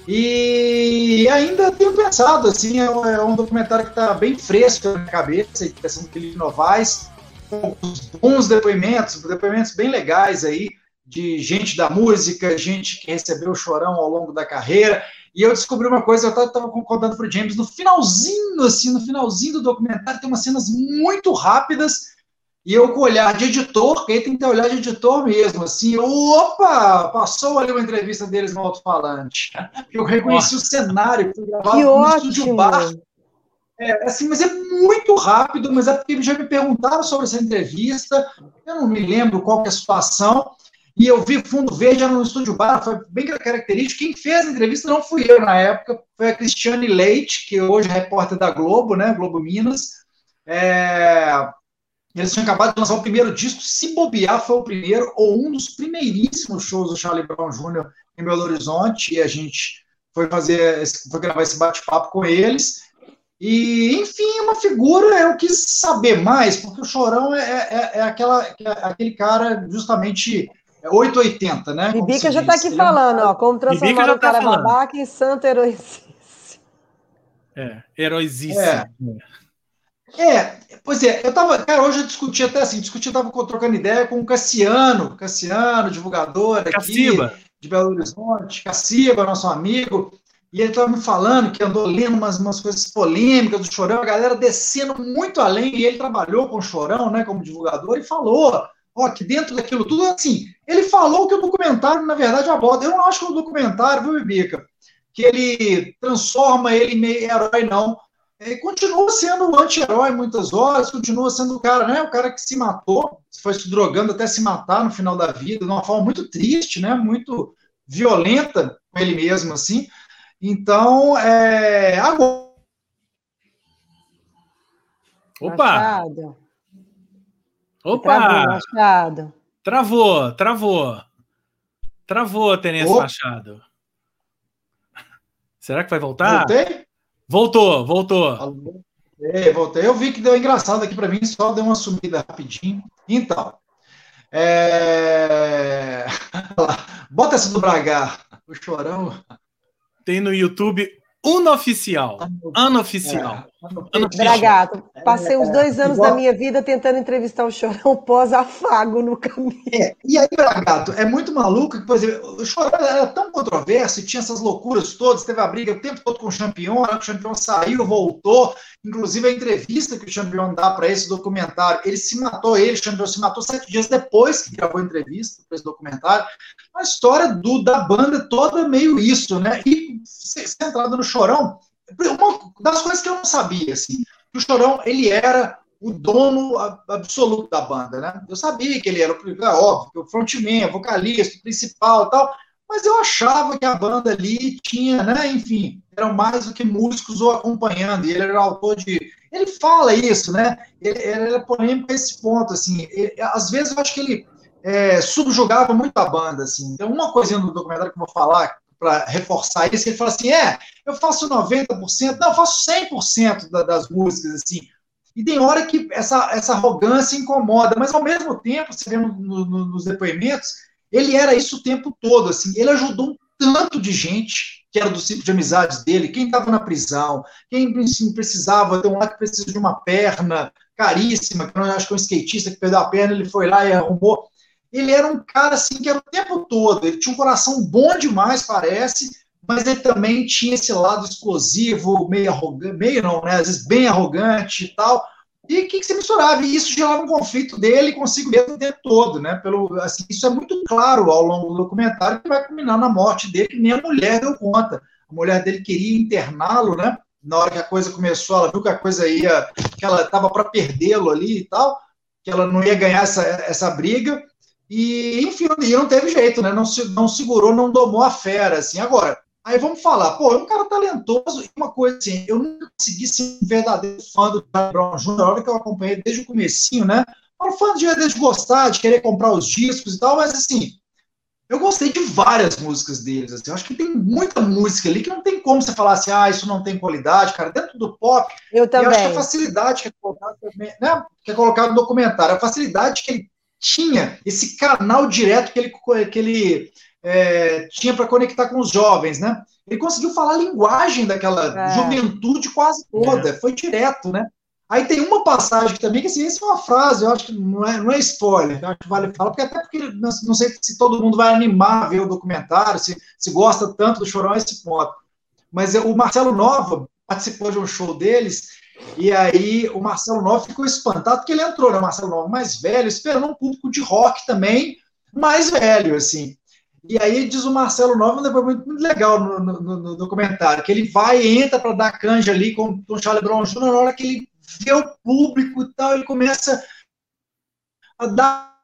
E ainda tenho pensado, assim, é um, é um documentário que está bem fresco na minha cabeça, e pensando que Felipe Novaes, com bons depoimentos, depoimentos bem legais aí, de gente da música, gente que recebeu o chorão ao longo da carreira. E eu descobri uma coisa, eu estava concordando para o James, no finalzinho, assim, no finalzinho do documentário, tem umas cenas muito rápidas, e eu com o olhar de editor, que aí tem que ter olhar de editor mesmo, assim, opa, passou ali uma entrevista deles no alto-falante. Eu reconheci Nossa. o cenário, foi gravado que no ótimo. estúdio bar. É, assim, mas é muito rápido, mas é porque já me perguntaram sobre essa entrevista, eu não me lembro qual é a situação, e eu vi Fundo Verde no Estúdio Bar, foi bem característico. Quem fez a entrevista não fui eu na época, foi a Cristiane Leite, que hoje é repórter da Globo, né, Globo Minas. É... Eles tinham acabado de lançar o primeiro disco, se bobear, foi o primeiro, ou um dos primeiríssimos shows do Charlie Brown Jr. em Belo Horizonte, e a gente foi fazer, foi gravar esse bate-papo com eles. E, enfim, uma figura, eu quis saber mais, porque o Chorão é, é, é aquela, é aquele cara justamente 880, né? Bibica já está aqui falando, ó, como transformar o tá cara falando. babaca em santo heroicíssimo. É, heroicíssimo. É. é. pois é, eu tava, cara, hoje eu discuti até assim, discuti, eu tava trocando ideia com o Cassiano, Cassiano, divulgador aqui Caciba. de Belo Horizonte, Caciba, nosso amigo, e ele estava me falando que andou lendo umas, umas coisas polêmicas do Chorão, a galera descendo muito além, e ele trabalhou com o Chorão, né, como divulgador, e falou ó, que dentro daquilo tudo, assim, ele falou que o documentário, na verdade, aborda. Eu não acho que o documentário, viu, Bibica, que ele transforma ele em meio herói, não. Ele continua sendo o anti-herói muitas horas, continua sendo o cara, né? O cara que se matou, foi se drogando até se matar no final da vida, de uma forma muito triste, né? Muito violenta com ele mesmo, assim. Então, é, agora. Opa! Machado. Opa! Travou, Machado. Travou, travou. Travou, Tenência Machado. Será que vai voltar? Voltei? Voltou, voltou. É, voltei. Eu vi que deu engraçado aqui para mim, só deu uma sumida rapidinho. Então, é... bota essa do Bragar, o chorão. Tem no YouTube Unoficial. Unoficial. É. Bragato, passei uns dois anos Igual... da minha vida tentando entrevistar o Chorão pós-afago no caminho. É, e aí, Bragato, é muito maluco que, por exemplo, o Chorão era tão controverso, tinha essas loucuras todas, teve a briga o tempo todo com o Champion, o Champion saiu, voltou, inclusive a entrevista que o Champion dá para esse documentário, ele se matou, ele, o Champion se matou sete dias depois que gravou a entrevista para esse documentário, a história do, da banda toda meio isso, né? E centrado no Chorão, uma das coisas que eu não sabia, assim, que o Chorão, ele era o dono absoluto da banda, né? Eu sabia que ele era, é óbvio, o frontman, vocalista, principal tal, mas eu achava que a banda ali tinha, né, enfim, eram mais do que músicos o acompanhando, e ele era autor de... Ele fala isso, né? Ele, ele era polêmico a esse ponto, assim, ele, às vezes eu acho que ele é, subjugava muito a banda, assim. Então, uma coisinha do documentário que eu vou falar, para reforçar isso, ele fala assim: é, eu faço 90%, não, eu faço 100% da, das músicas, assim. E tem hora que essa, essa arrogância incomoda, mas ao mesmo tempo, você vê no, no, nos depoimentos, ele era isso o tempo todo, assim. Ele ajudou um tanto de gente que era do ciclo de amizades dele, quem estava na prisão, quem assim, precisava, tem um lá que precisa de uma perna caríssima, que eu acho que é um skatista que perdeu a perna, ele foi lá e arrumou ele era um cara assim que era o tempo todo, ele tinha um coração bom demais, parece, mas ele também tinha esse lado explosivo, meio arrogante, meio não, né, às vezes bem arrogante e tal. E o que, que se misturava? E isso gerava um conflito dele consigo mesmo o tempo todo, né? Pelo, assim, isso é muito claro ao longo do documentário, que vai culminar na morte dele, que nem a mulher deu conta. A mulher dele queria interná-lo, né? na hora que a coisa começou, ela viu que a coisa ia, que ela estava para perdê-lo ali e tal, que ela não ia ganhar essa, essa briga, e enfim, e não teve jeito, né? Não, não segurou, não domou a fera, assim. Agora, aí vamos falar, pô, é um cara talentoso, e uma coisa assim, eu nunca consegui ser um verdadeiro fã do Charlie Brown Jr., a hora que eu acompanhei desde o comecinho, né? Eu fã de, de gostar, de querer comprar os discos e tal, mas assim, eu gostei de várias músicas deles. Assim, eu acho que tem muita música ali que não tem como você falar assim, ah, isso não tem qualidade, cara. Dentro do pop, eu também. Eu acho que a facilidade que é colocada né, que é colocado no documentário, a facilidade que ele tinha, esse canal direto que ele, que ele é, tinha para conectar com os jovens, né? Ele conseguiu falar a linguagem daquela é. juventude quase toda, é. foi direto, né? Aí tem uma passagem que também, que assim, essa é uma frase, eu acho que não é, não é spoiler, eu acho que vale falar, porque até porque não sei se todo mundo vai animar a ver o documentário, se, se gosta tanto do Chorão a esse ponto. Mas o Marcelo Nova participou de um show deles, e aí o Marcelo Nova ficou espantado, porque ele entrou, né? O Marcelo Nova mais velho, esperando um público de rock também mais velho, assim. E aí diz o Marcelo Nova um depoimento muito legal no, no, no documentário, que ele vai e entra para dar canja ali com, com o Charlie Brown Jr., na hora que ele vê o público e tal, ele começa a dar.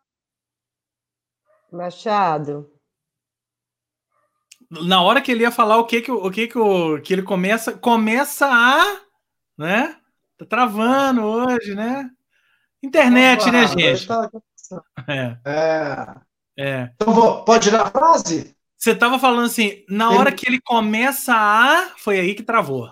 Machado. Na hora que ele ia falar o que que o que que, o, que ele começa começa a, né? Tá travando hoje, né? Internet, né, gente? Tá... É. é. é. Então vou, pode dar a frase? Você tava falando assim, na hora ele... que ele começa a, foi aí que travou.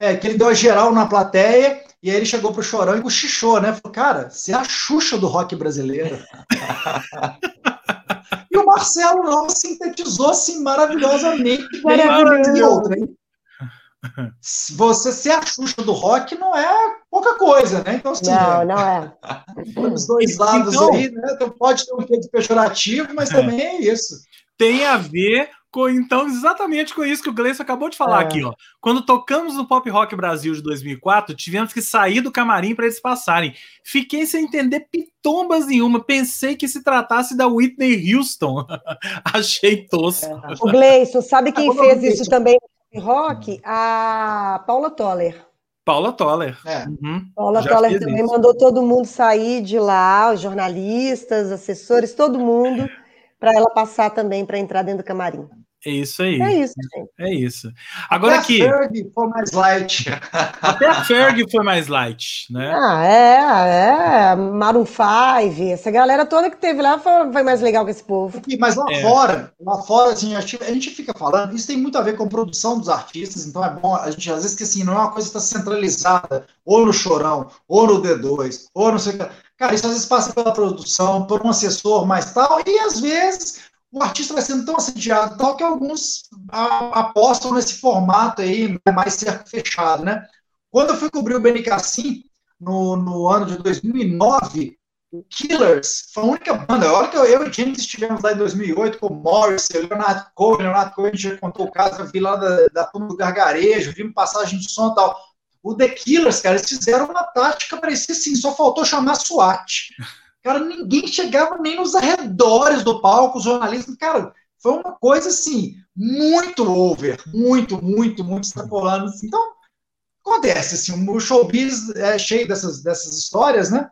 É, que ele deu a geral na plateia e aí ele chegou pro Chorão e cochichou, né? Falou, cara, você é a Xuxa do rock brasileiro. e o Marcelo não sintetizou assim maravilhosamente. Maravilhoso. E outra, hein? Você ser a Xuxa do rock não é pouca coisa, né? Então, assim, não, é, não é. Os dois lados então, aí, né? Então pode ter um pouco de pejorativo, mas é. também é isso. Tem a ver com, então, exatamente com isso que o Gleison acabou de falar é. aqui, ó. Quando tocamos no Pop Rock Brasil de 2004, tivemos que sair do camarim para eles passarem. Fiquei sem entender pitombas nenhuma. Pensei que se tratasse da Whitney Houston. Achei tosco. É. O Gleison, sabe quem fez isso também no rock? A Paula Toller. Paula Toller. É. Uhum. Paula Já Toller também isso. mandou todo mundo sair de lá, os jornalistas, assessores, todo mundo, para ela passar também para entrar dentro do camarim. É isso aí. É isso, gente. É isso. Agora aqui. Até a Ferg foi mais light. Até a Ferg foi mais light, né? Ah, é, é. Maroon 5, essa galera toda que teve lá foi, foi mais legal que esse povo. Mas lá é. fora, lá fora, assim, a gente, a gente fica falando, isso tem muito a ver com a produção dos artistas, então é bom, a gente às vezes que assim, não é uma coisa que está centralizada, ou no Chorão, ou no D2, ou não sei o que. Cara, isso às vezes passa pela produção, por um assessor mais tal, e às vezes o artista vai sendo tão assediado tal que alguns apostam nesse formato aí, né, mais certo fechado, né? Quando eu fui cobrir o Benicassim no, no ano de 2009, o Killers foi a única banda. Que eu, eu e James estivemos lá em 2008 com o Morris, o Leonardo Cohen, Leonardo Cohen, gente contou o caso, eu vi lá da, da turma do Gargarejo, vimos passagem de som e tal. O The Killers, cara, eles fizeram uma tática, parecia assim, só faltou chamar SWAT. Cara, ninguém chegava nem nos arredores do palco, os jornalistas. Cara, foi uma coisa assim, muito over, muito, muito, muito extrapolando. Assim. Então, acontece, assim, o showbiz é cheio dessas, dessas histórias, né?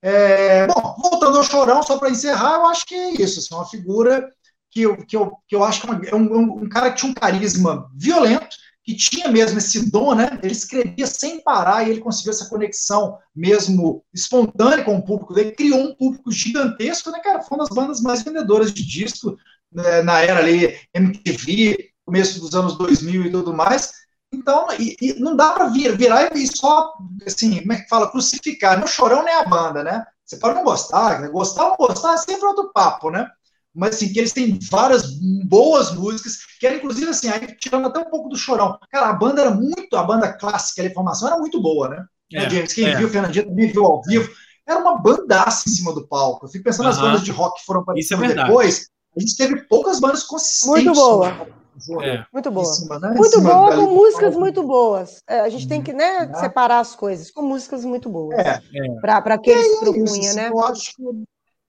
É, bom, voltando ao Chorão, só para encerrar, eu acho que é isso, assim, uma figura que eu, que eu, que eu acho que é um, um, um cara que tinha um carisma violento, que tinha mesmo esse dom, né? Ele escrevia sem parar e ele conseguiu essa conexão mesmo espontânea com o público dele, criou um público gigantesco, né, cara? Foi uma das bandas mais vendedoras de disco né, na era ali MTV, começo dos anos 2000 e tudo mais. Então, e, e não dá para vir, virar e só, assim, como é que fala, crucificar. No chorão nem a banda, né? Você pode não gostar, gostar ou não gostar é sempre outro papo, né? Mas assim, que eles têm várias boas músicas, que era inclusive assim, aí, tirando até um pouco do chorão. Cara, a banda era muito, a banda clássica, a formação era muito boa, né? É, James, quem é. viu, o Fernandinho também viu ao vivo, era uma bandaça em cima do palco. Eu fico pensando nas bandas de rock que foram aparecendo é depois, a gente teve poucas bandas consistentes. Muito boa. É. Muito boa. Cima, né? Muito boa, com músicas muito boas. É, a gente tem que né, uhum. separar as coisas, com músicas muito boas. É. Para aqueles que propunha, né? Eu acho que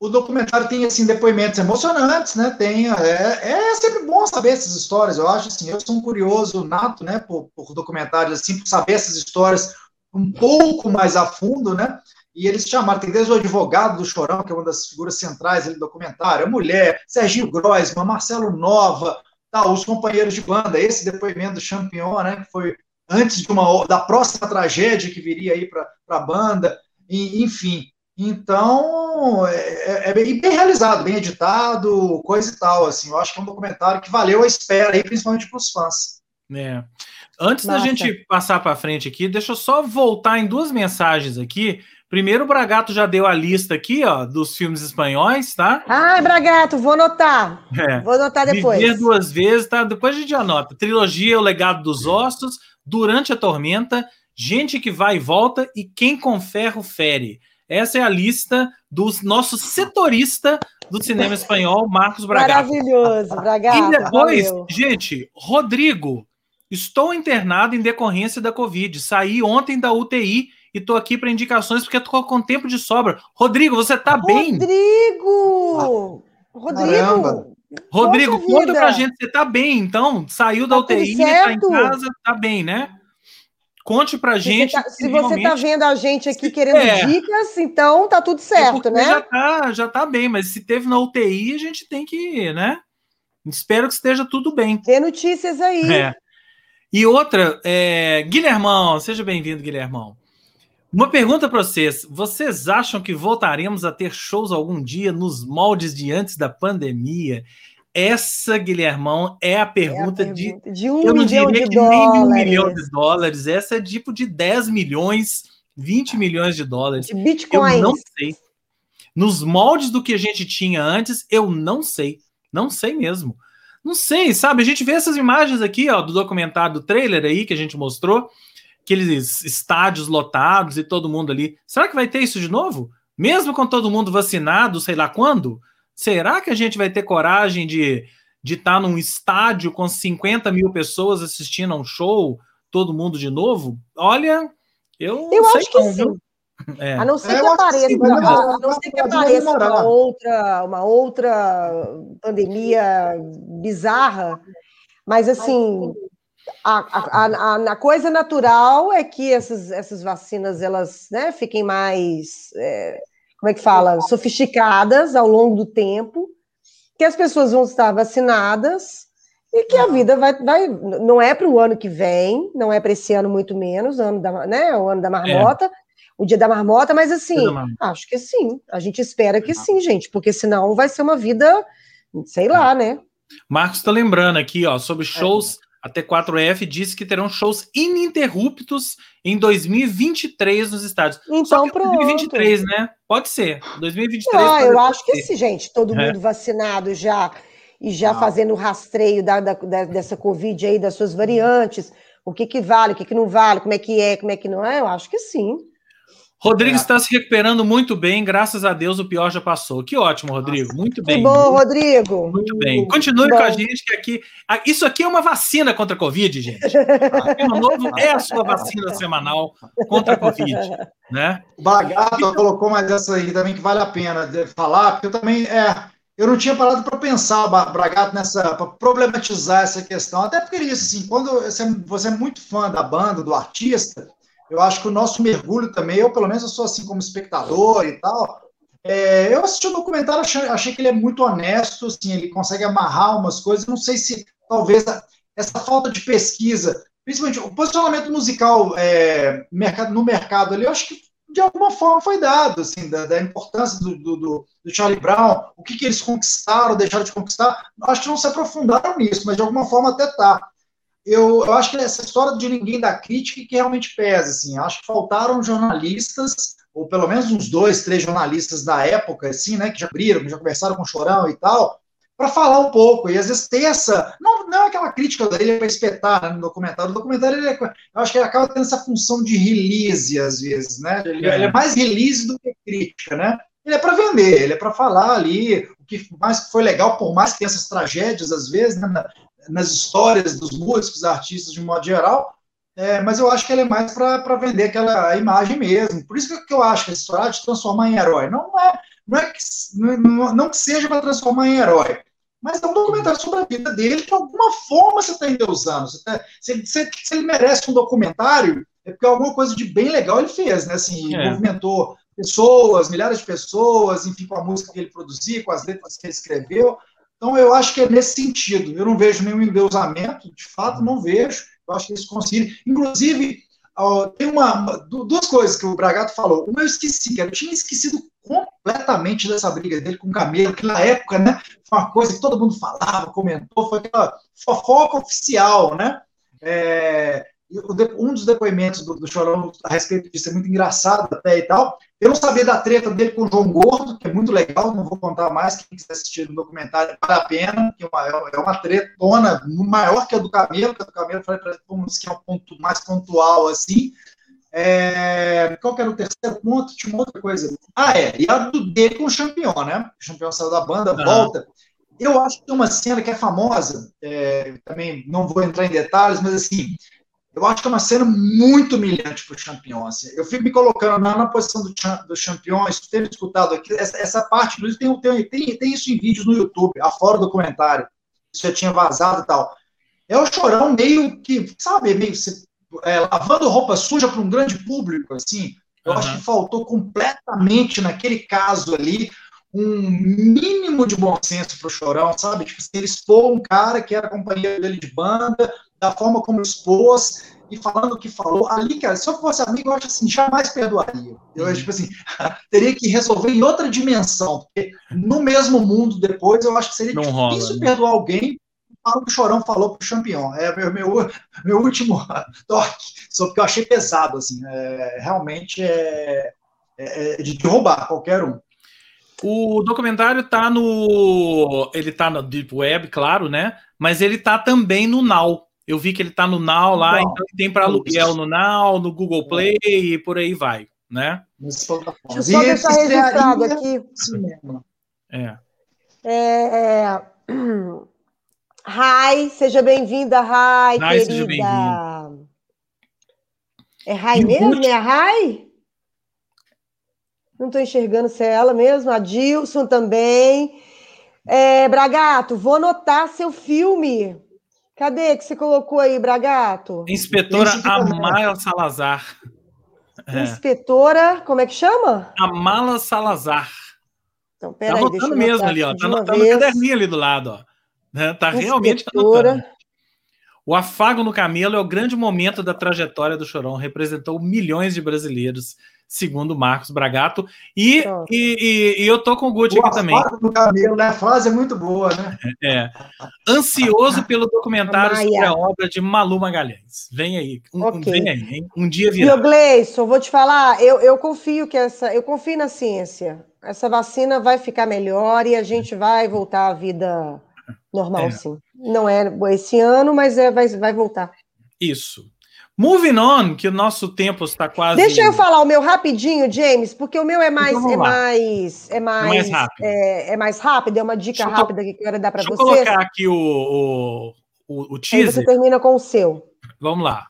o documentário tem assim depoimentos emocionantes, né? Tem é, é sempre bom saber essas histórias. Eu acho assim, eu sou um curioso nato, né? Por, por documentários assim, por saber essas histórias um pouco mais a fundo, né? E eles chamaram, tem desde o advogado do Chorão, que é uma das figuras centrais do documentário, a mulher, Serginho Groisman, Marcelo Nova, tá, os companheiros de banda, esse depoimento do Champion, né? Que foi antes de uma da próxima tragédia que viria aí para a banda, e, enfim. Então, é, é, é, bem, bem, realizado, bem editado, coisa e tal. Assim, eu acho que é um documentário que valeu a espera, aí, principalmente para os fãs. É. Antes Nossa. da gente passar para frente aqui, deixa eu só voltar em duas mensagens aqui. Primeiro, o Bragato já deu a lista aqui, ó, dos filmes espanhóis, tá? Ah, Bragato, vou anotar. É. Vou anotar depois. Viver duas vezes, tá? Depois a gente anota. Trilogia O Legado dos Ossos, Durante a Tormenta, Gente que Vai e Volta e Quem com Ferro Fere. Essa é a lista do nosso setorista do cinema espanhol, Marcos Bragato. Maravilhoso, Bragato. E depois, valeu. gente, Rodrigo, estou internado em decorrência da Covid. Saí ontem da UTI e estou aqui para indicações porque estou com tempo de sobra. Rodrigo, você está bem? Rodrigo! Rodrigo! Rodrigo, Poxa conta vida. pra gente, você está bem, então? Saiu da tá UTI, está em casa, está bem, né? Conte pra se gente. Tá, se você está vendo a gente aqui se querendo é. dicas, então tá tudo certo, é né? Já tá, já tá bem, mas se teve na UTI, a gente tem que, né? Espero que esteja tudo bem. Dê notícias aí. É. E outra, é... Guilhermão, seja bem-vindo, Guilhermão. Uma pergunta para vocês: vocês acham que voltaremos a ter shows algum dia nos moldes de antes da pandemia? Essa, Guilhermão, é a pergunta, é a pergunta de, de, um eu não milhão diria de, dólares. nem um milhão de dólares. Essa é tipo de 10 milhões, 20 milhões de dólares. De bitcoins. Eu não sei. Nos moldes do que a gente tinha antes, eu não sei. Não sei mesmo. Não sei, sabe? A gente vê essas imagens aqui, ó, do documentário, do trailer aí que a gente mostrou, aqueles estádios lotados e todo mundo ali. Será que vai ter isso de novo? Mesmo com todo mundo vacinado, sei lá quando? Será que a gente vai ter coragem de de estar tá num estádio com 50 mil pessoas assistindo a um show, todo mundo de novo? Olha, eu, eu acho que não, sim. É. A não ser que apareça, sim, a não ser que apareça uma outra, uma outra pandemia bizarra, mas assim, a, a, a, a, coisa natural é que essas, essas vacinas elas né, fiquem mais, é, como é que fala, sofisticadas ao longo do tempo, que as pessoas vão estar vacinadas e que a vida vai, vai não é para o ano que vem, não é para esse ano muito menos, ano da, né, o ano da marmota, é o dia da marmota, mas assim, acho que sim. A gente espera que sim, gente, porque senão vai ser uma vida, sei lá, né? Marcos está lembrando aqui, ó, sobre shows. É. A T4F disse que terão shows ininterruptos em 2023 nos estádios. Então, Só que pronto. 2023, né? Pode ser. 2023. Ah, eu acho que sim, gente. Todo é. mundo vacinado já e já ah. fazendo o rastreio da, da, dessa Covid aí, das suas variantes. O que, que vale, o que, que não vale, como é que é, como é que não é, eu acho que sim. Rodrigo é. está se recuperando muito bem, graças a Deus o pior já passou. Que ótimo, Rodrigo. Muito bem. Que bom, Rodrigo. Muito bem. Continue com a gente, que aqui. Isso aqui é uma vacina contra a Covid, gente. O Novo é a sua vacina semanal contra a Covid. Né? O Bagato colocou mais essa aí também que vale a pena falar, porque eu também. É, eu não tinha parado para pensar, Bragato, nessa. para problematizar essa questão. Até porque isso, assim, quando você, você é muito fã da banda, do artista eu acho que o nosso mergulho também, eu pelo menos eu sou assim como espectador e tal. É, eu assisti o documentário, achei, achei, que ele é muito honesto, assim, ele consegue amarrar umas coisas. Não sei se talvez essa falta de pesquisa, principalmente o posicionamento musical é, no mercado ali, eu acho que de alguma forma foi dado, assim, da, da importância do, do, do, Charlie Brown, o que, que eles conquistaram, deixaram de conquistar. Acho que não se aprofundaram nisso, mas de alguma forma até tá eu, eu acho que essa história de ninguém dar crítica que realmente pesa, assim, acho que faltaram jornalistas, ou pelo menos uns dois, três jornalistas da época, assim, né, que já abriram, que já conversaram com o Chorão e tal, para falar um pouco, e às vezes ter essa, não, não é aquela crítica dele para espetar né, no documentário, o documentário, ele é, eu acho que ele acaba tendo essa função de release, às vezes, né, ele, é. ele é mais release do que crítica, né, ele é para vender, ele é para falar ali o que mais foi legal, por mais que tenha essas tragédias, às vezes, né, nas histórias dos músicos, artistas de um modo geral, é, mas eu acho que ela é mais para vender aquela imagem mesmo. Por isso que eu acho que a história de transformar em herói não é, não é que, não, não que seja para transformar em herói, mas é um documentário sobre a vida dele, de alguma forma você está endeusando. Você tá, se, se, se, ele merece um documentário, é porque alguma coisa de bem legal ele fez, né? Assim, é. movimentou pessoas, milhares de pessoas, enfim, com a música que ele produzia, com as letras que ele escreveu. Então, eu acho que é nesse sentido. Eu não vejo nenhum endeusamento, de fato, não vejo. Eu acho que eles conseguiram. Inclusive, tem uma, duas coisas que o Bragato falou. Uma eu esqueci, que eu tinha esquecido completamente dessa briga dele com o Camelo, que na época, né, foi uma coisa que todo mundo falava, comentou, foi aquela fofoca oficial, né? É, um dos depoimentos do, do Chorão a respeito disso é muito engraçado até e tal. Eu não sabia da treta dele com o João Gordo, que é muito legal, não vou contar mais, quem quiser assistir no documentário, vale a pena, que é uma, é uma tretona maior que a do Camelo, que a do Camelo foi para que é um ponto mais pontual, assim. É, qual que era o terceiro ponto? Tinha uma outra coisa. Ah, é, e a do dele com o Champion, né? O Champion saiu da banda, volta. Eu acho que tem uma cena que é famosa, é, também não vou entrar em detalhes, mas assim, eu acho que é uma cena muito humilhante para o Champion. Assim. Eu fico me colocando na, na posição do, do Champion, ter escutado aqui, essa, essa parte, tem, tem, tem, tem isso em vídeos no YouTube, afora do comentário. Isso já tinha vazado e tal. É o chorão meio que, sabe, meio é, lavando roupa suja para um grande público, assim. Eu uhum. acho que faltou completamente naquele caso ali um mínimo de bom senso para o Chorão, sabe? Tipo, ele expôs um cara que era companheiro dele de banda, da forma como expôs e falando o que falou. Ali, cara, se eu fosse amigo, eu acho assim, jamais perdoaria. Eu acho, tipo assim, teria que resolver em outra dimensão, porque no mesmo mundo depois, eu acho que seria Não difícil rola, né? perdoar alguém o que o Chorão falou para o Champion. É meu, meu, meu último toque, só porque eu achei pesado, assim, é, realmente é, é, é de derrubar qualquer um. O documentário tá no. Ele tá no Deep Web, claro, né? Mas ele tá também no Now. Eu vi que ele tá no Now lá, Bom, então tem para aluguel no Now, no Google Play é. e por aí vai, né? Deixa eu só deixar registrado aqui. É. é, é... Rai, seja bem-vinda, Rai, Rai querida. Seja bem-vinda. É Rai mesmo? É a Rai? Não estou enxergando se é ela mesmo. A Dilson também. É, Bragato, vou anotar seu filme. Cadê que você colocou aí, Bragato? Inspetora Amala Salazar. É. Inspetora, como é que chama? Amala Salazar. Então, peraí, tá anotando mesmo ali, ó. Tá anotando no caderninho ali do lado, ó. Né? Tá realmente anotando. O afago no camelo é o grande momento da trajetória do Chorão, representou milhões de brasileiros segundo Marcos Bragato. E, e, e, e, eu tô com o Gucci aqui também. No camelo, né? A frase é muito boa, né? É. Ansioso pelo documentário sobre a obra de Malu Magalhães. Vem aí, um, okay. vem aí, hein? um dia virá. Meu Gleison, vou te falar, eu, eu confio que essa, eu confio na ciência. Essa vacina vai ficar melhor e a gente vai voltar à vida normal, é. sim. Não é esse ano, mas é, vai, vai voltar. Isso. Moving on, que o nosso tempo está quase. Deixa eu falar o meu rapidinho, James, porque o meu é mais então, é mais é mais, é mais rápido. É, é, mais rápido, é uma dica Deixa rápida que eu quero dar para vocês. Deixa eu colocar aqui o, o, o, o teaser. Aí você termina com o seu. Vamos lá.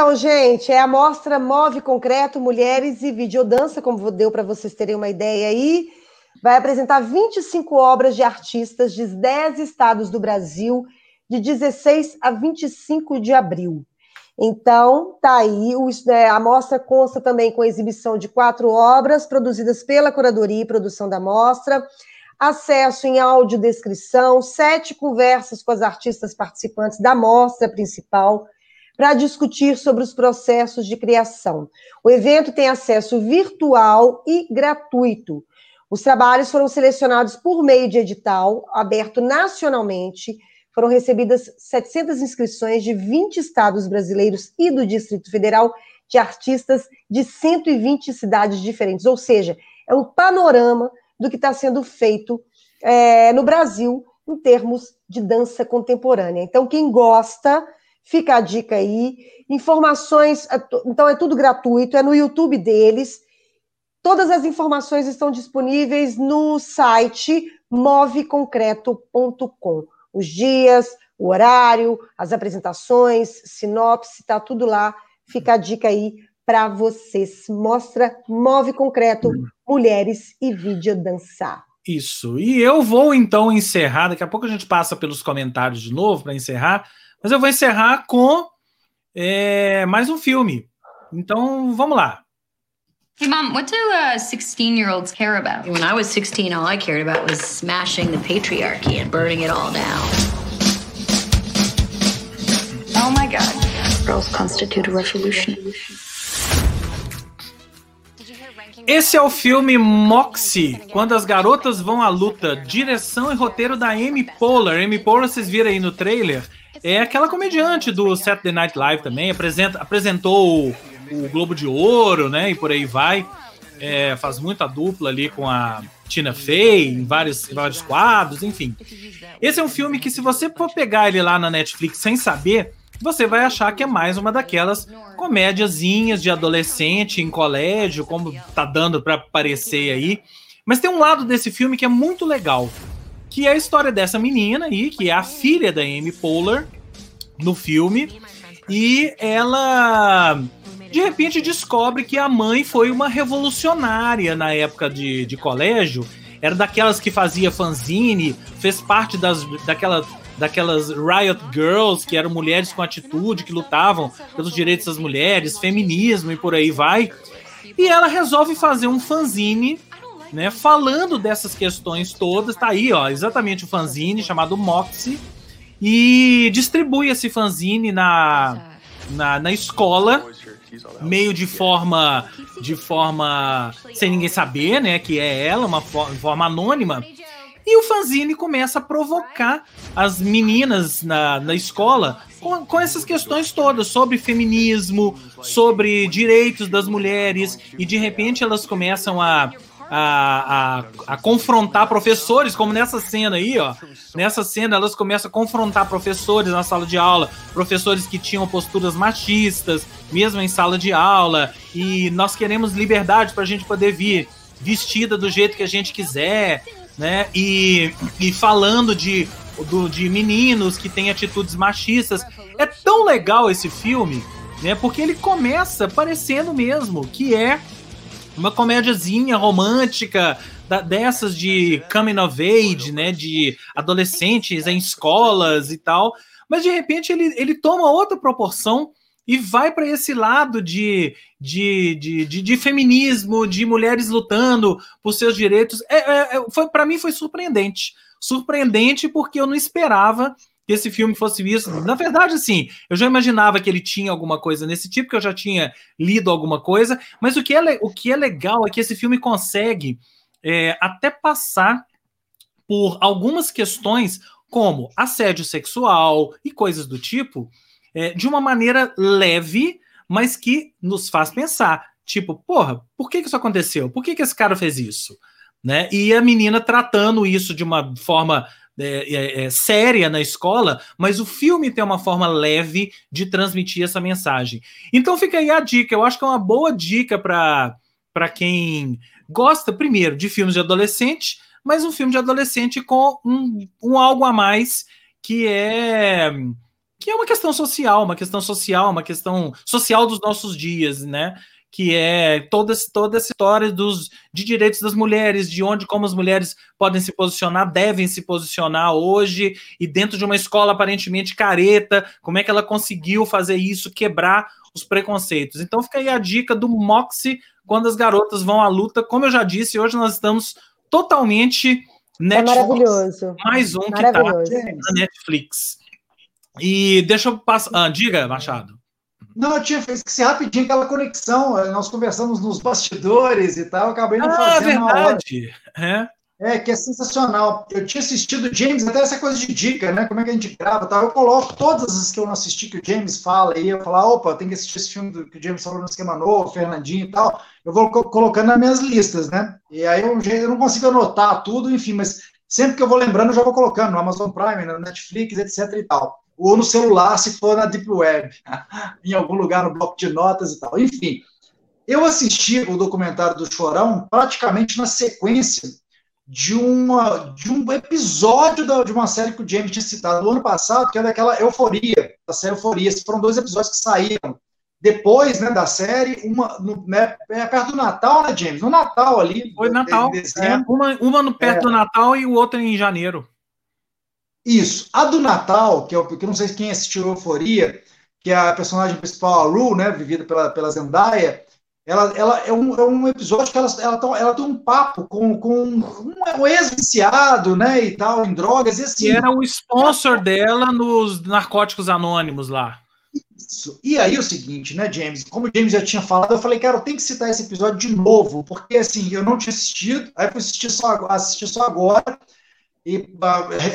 Então, gente, é a mostra Move Concreto, Mulheres e Videodança, como deu para vocês terem uma ideia aí. Vai apresentar 25 obras de artistas de 10 estados do Brasil, de 16 a 25 de abril. Então, tá aí. O, é, a mostra consta também com a exibição de quatro obras produzidas pela curadoria e produção da mostra, acesso em audiodescrição, sete conversas com as artistas participantes da mostra principal para discutir sobre os processos de criação. O evento tem acesso virtual e gratuito. Os trabalhos foram selecionados por meio de edital, aberto nacionalmente. Foram recebidas 700 inscrições de 20 estados brasileiros e do Distrito Federal, de artistas de 120 cidades diferentes. Ou seja, é um panorama do que está sendo feito é, no Brasil em termos de dança contemporânea. Então, quem gosta, fica a dica aí. Informações, é então é tudo gratuito, é no YouTube deles. Todas as informações estão disponíveis no site moveconcreto.com. Os dias, o horário, as apresentações, sinopse, tá tudo lá. Fica a dica aí para vocês. Mostra Move Concreto, Mulheres e Vídeo Dançar. Isso. E eu vou então encerrar. Daqui a pouco a gente passa pelos comentários de novo para encerrar. Mas eu vou encerrar com é, mais um filme. Então vamos lá. Hey, Mom, what do uh, 16 year olds care about? When I was 16, all I cared about was smashing the patriarchy and burning it all down. Oh my God. Girls constitute a revolution. Esse é o filme Moxie, quando as garotas vão à luta. Direção e roteiro da Amy Poehler. Amy Poehler, vocês viram aí no trailer, é aquela comediante do Saturday Night Live também. Apresenta, apresentou o, o Globo de Ouro, né? E por aí vai. É, faz muita dupla ali com a Tina Fey em vários, em vários quadros, enfim. Esse é um filme que, se você for pegar ele lá na Netflix sem saber, você vai achar que é mais uma daquelas comédiazinhas de adolescente em colégio, como tá dando para aparecer aí. Mas tem um lado desse filme que é muito legal, que é a história dessa menina aí, que é a filha da Amy Poehler no filme, e ela de repente descobre que a mãe foi uma revolucionária na época de, de colégio. Era daquelas que fazia fanzine, fez parte das, daquela daquelas Riot Girls, que eram mulheres com atitude, que lutavam pelos direitos das mulheres, feminismo e por aí vai. E ela resolve fazer um fanzine, né, falando dessas questões todas. Tá aí, ó, exatamente o fanzine chamado Moxie. E distribui esse fanzine na, na, na escola meio de forma de forma sem ninguém saber, né, que é ela, uma forma anônima. E o fanzine começa a provocar as meninas na, na escola com, com essas questões todas sobre feminismo, sobre direitos das mulheres, e de repente elas começam a, a, a, a, confrontar professores, como nessa cena aí, ó. Nessa cena, elas começam a confrontar professores na sala de aula, professores que tinham posturas machistas, mesmo em sala de aula, e nós queremos liberdade para a gente poder vir vestida do jeito que a gente quiser, né? E, e falando de, do, de meninos que têm atitudes machistas. É tão legal esse filme, né? Porque ele começa parecendo mesmo que é uma comédiazinha romântica da, dessas de coming of age, né? De adolescentes em escolas e tal. Mas de repente ele, ele toma outra proporção e vai para esse lado de, de, de, de, de, feminismo, de mulheres lutando por seus direitos. É, é, é foi Para mim foi surpreendente. Surpreendente porque eu não esperava que esse filme fosse visto. Na verdade, assim, eu já imaginava que ele tinha alguma coisa nesse tipo, que eu já tinha lido alguma coisa, mas o que é, o que é legal é que esse filme consegue é, até passar por algumas questões como assédio sexual e coisas do tipo, é, de uma maneira leve, mas que nos faz pensar. Tipo, porra, por que, que isso aconteceu? Por que, que esse cara fez isso? Né? E a menina tratando isso de uma forma é, é, é, séria na escola, mas o filme tem uma forma leve de transmitir essa mensagem. Então fica aí a dica, eu acho que é uma boa dica para quem gosta, primeiro, de filmes de adolescente, mas um filme de adolescente com um, um algo a mais que é que é uma questão social, uma questão social, uma questão social dos nossos dias, né? Que é toda, toda essa história dos, de direitos das mulheres, de onde como as mulheres podem se posicionar, devem se posicionar hoje, e dentro de uma escola aparentemente careta, como é que ela conseguiu fazer isso, quebrar os preconceitos. Então fica aí a dica do Moxie quando as garotas vão à luta. Como eu já disse, hoje nós estamos totalmente Netflix, é maravilhoso. Mais um que está na Netflix. E deixa eu passar. Ah, diga, Machado. Não, eu tinha esqueci rapidinho aquela conexão. Nós conversamos nos bastidores e tal, acabei não ah, fazendo verdade. É. É, que é sensacional. Eu tinha assistido James, até essa coisa de dica, né? Como é que a gente grava tal. Eu coloco todas as que eu não assisti, que o James fala, e eu falo, opa, tem que assistir esse filme do, que o James falou no esquema novo, Fernandinho e tal. Eu vou colocando nas minhas listas, né? E aí eu, eu não consigo anotar tudo, enfim, mas sempre que eu vou lembrando, eu já vou colocando no Amazon Prime, no Netflix, etc e tal. Ou no celular, se for na Deep Web, em algum lugar no bloco de notas e tal. Enfim, eu assisti o documentário do Chorão praticamente na sequência de, uma, de um episódio da, de uma série que o James tinha citado no ano passado, que é daquela Euforia, da série Euforia. Foram dois episódios que saíram depois né, da série, uma no, né, é perto do Natal, né, James? No Natal ali. Foi Natal. É, uma, uma no perto é, do Natal e o outro em janeiro. Isso. A do Natal, que eu, que eu não sei quem assistiu Euforia, que é a personagem principal, a Rue, né, vivida pela, pela Zendaya, ela, ela é, um, é um episódio que ela, ela, tá, ela tem um papo com, com um, um ex-viciado, né, e tal, em drogas, e assim... Que era o sponsor dela nos Narcóticos Anônimos lá. Isso. E aí o seguinte, né, James? Como o James já tinha falado, eu falei, cara, eu tenho que citar esse episódio de novo, porque assim, eu não tinha assistido, aí fui assistir só, assistir só agora, e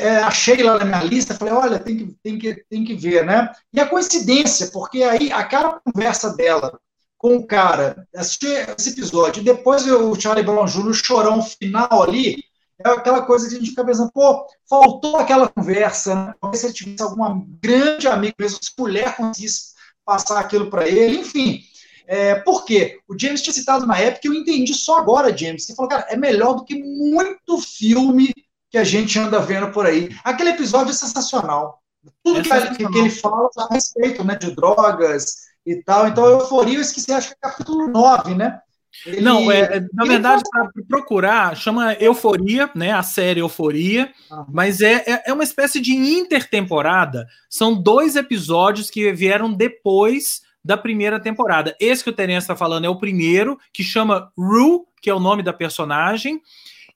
é, achei lá na minha lista, falei, olha, tem que, tem, que, tem que ver, né? E a coincidência, porque aí a cara conversa dela com o cara, assistir esse episódio, e depois o Charlie Brown Jr., o chorão final ali, é aquela coisa que a gente fica pensando, pô, faltou aquela conversa, né? se ele tivesse alguma grande amiga, mesmo se mulher conseguisse passar aquilo para ele, enfim. É, por quê? O James tinha citado na época, eu entendi só agora, James, que falou, cara, é melhor do que muito filme que a gente anda vendo por aí. Aquele episódio é sensacional. Tudo é que, sensacional. que, ele fala a respeito né, de drogas, e tal. Então, Euforia, eu esqueci, acho que é capítulo 9, né? Ele, não, é, é na verdade, para procurar, chama Euforia, né? A série Euforia, ah. mas é, é, é, uma espécie de intertemporada. São dois episódios que vieram depois da primeira temporada. Esse que o Terence está falando é o primeiro, que chama Rue, que é o nome da personagem.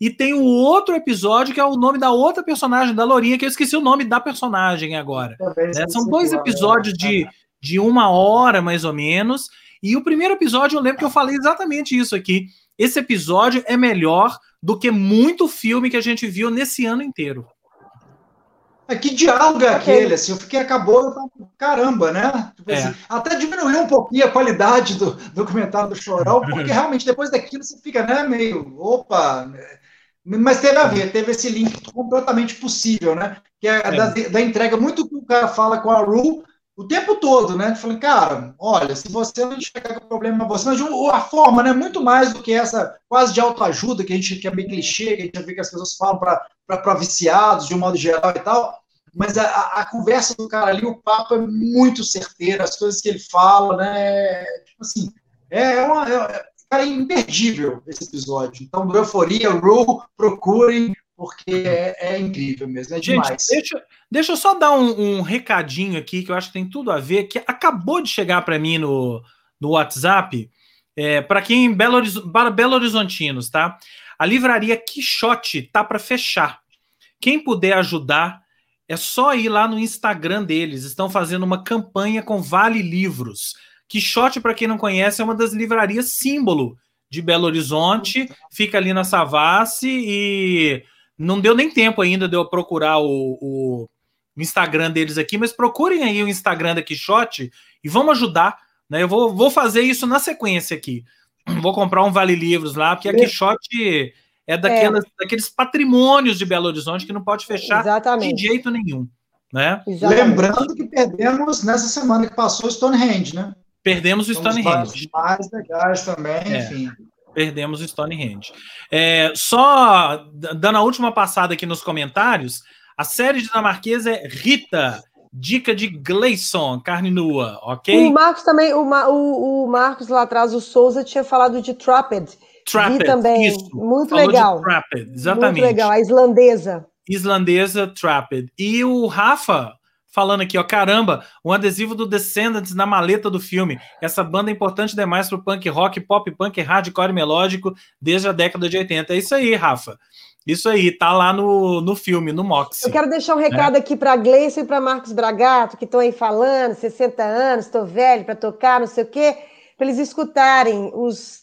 E tem o outro episódio que é o nome da outra personagem, da Lourinha, que eu esqueci o nome da personagem agora. Né? São dois episódios de, de uma hora, mais ou menos. E o primeiro episódio, eu lembro que eu falei exatamente isso aqui. Esse episódio é melhor do que muito filme que a gente viu nesse ano inteiro. É, que diálogo é aquele? Assim, eu fiquei, acabou, caramba, né? Tipo é. assim, até diminuiu um pouquinho a qualidade do documentário do Chorão, porque realmente depois daquilo você fica, né, meio, opa. Mas teve a ver, teve esse link completamente possível, né? Que é, é. Da, da, entrega, muito que o cara fala com a Ru, o tempo todo, né? Falei, cara, olha, se você não enxergar que o problema é você, mas a forma, né? Muito mais do que essa quase de autoajuda que a gente que é bem clichê, que a gente vê que as pessoas falam para viciados de um modo geral e tal. Mas a, a, conversa do cara ali, o papo é muito certeiro, as coisas que ele fala, né? Tipo assim, é, uma, é, cara, é imperdível esse episódio. Então, do Euforia, Ru, procurem, porque é, é, incrível mesmo, é demais. Gente, deixa, deixa eu só dar um, um, recadinho aqui que eu acho que tem tudo a ver, que acabou de chegar para mim no, no WhatsApp, é, para quem Belo, para Belo Horizontinos, tá? A livraria Quixote tá para fechar. Quem puder ajudar, é só ir lá no Instagram deles. Estão fazendo uma campanha com Vale Livros. Quixote, para quem não conhece, é uma das livrarias símbolo de Belo Horizonte. Fica ali na Savassi e não deu nem tempo ainda de eu procurar o, o Instagram deles aqui, mas procurem aí o Instagram da Quixote e vamos ajudar. Né? Eu vou, vou fazer isso na sequência aqui. Vou comprar um Vale Livros lá, porque a Quixote é, daquelas, é. daqueles patrimônios de Belo Horizonte que não pode fechar Exatamente. de jeito nenhum. Né? Lembrando que perdemos nessa semana que passou Stonehenge, né? Perdemos o Stonehenge. Mais legais também, é. enfim perdemos o Stonehenge. É, só dando a última passada aqui nos comentários, a série dinamarquesa é Rita, dica de Gleison, carne nua, ok? O Marcos também, o, o, o Marcos lá atrás, o Souza, tinha falado de Trapped. Trapped, também. Isso. Muito Falou legal. Trapped, exatamente. Muito legal, a islandesa. Islandesa Trapped. E o Rafa falando aqui, ó, caramba, um adesivo do Descendants na maleta do filme. Essa banda é importante demais pro punk rock, pop punk, hardcore melódico desde a década de 80. É isso aí, Rafa. Isso aí, tá lá no, no filme, no Mox. Eu quero deixar um recado é. aqui para Gleice e para Marcos Bragato, que estão aí falando, 60 anos, estou velho para tocar, não sei o quê, para eles escutarem os,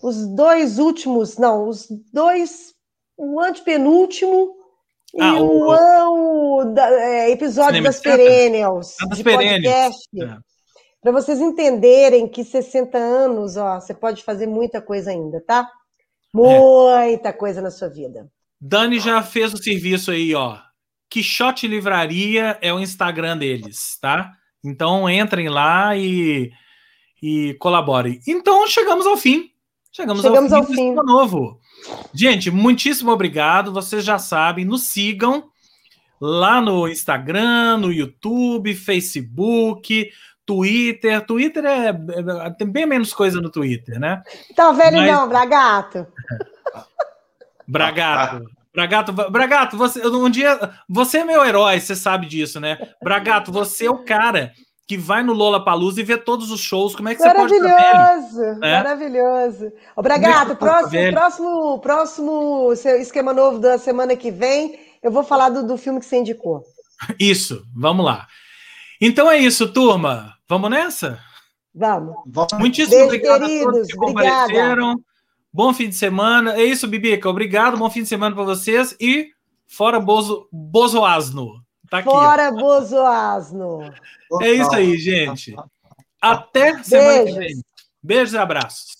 os dois últimos, não, os dois, o antepenúltimo ah, e o, o, o da, é, episódio das Perennials, ah, das podcast. É. Para vocês entenderem que 60 anos, ó, você pode fazer muita coisa ainda, tá? Muita é. coisa na sua vida. Dani já fez o serviço aí, ó. Quixote Livraria é o Instagram deles, tá? Então entrem lá e, e colaborem. Então chegamos ao fim. Chegamos, chegamos ao fim. Ao fim. novo. Gente, muitíssimo obrigado. Vocês já sabem, nos sigam lá no Instagram, no YouTube, Facebook, Twitter. Twitter é, é, tem bem menos coisa no Twitter, né? Tá velho Mas... não, Bragato. Bragato. Bragato, Bragato, você um dia você é meu herói, você sabe disso, né? Bragato, você é o cara que vai no Lola Palusa e vê todos os shows. Como é que você pode Maravilhoso, é? maravilhoso. Ô, Bragato, é próximo, próximo, próximo esquema novo da semana que vem, eu vou falar do, do filme que você indicou. Isso, vamos lá. Então é isso, turma. Vamos nessa? Vamos. Muitíssimo Beijo, obrigado queridos. a todos que compareceram. Bom fim de semana. É isso, Bibica. Obrigado. Bom fim de semana para vocês. E fora Bozo, Bozoasno. Tá aqui, fora ó. Bozoasno. É isso aí, gente. Até semana Beijos. que vem. Beijos e abraços.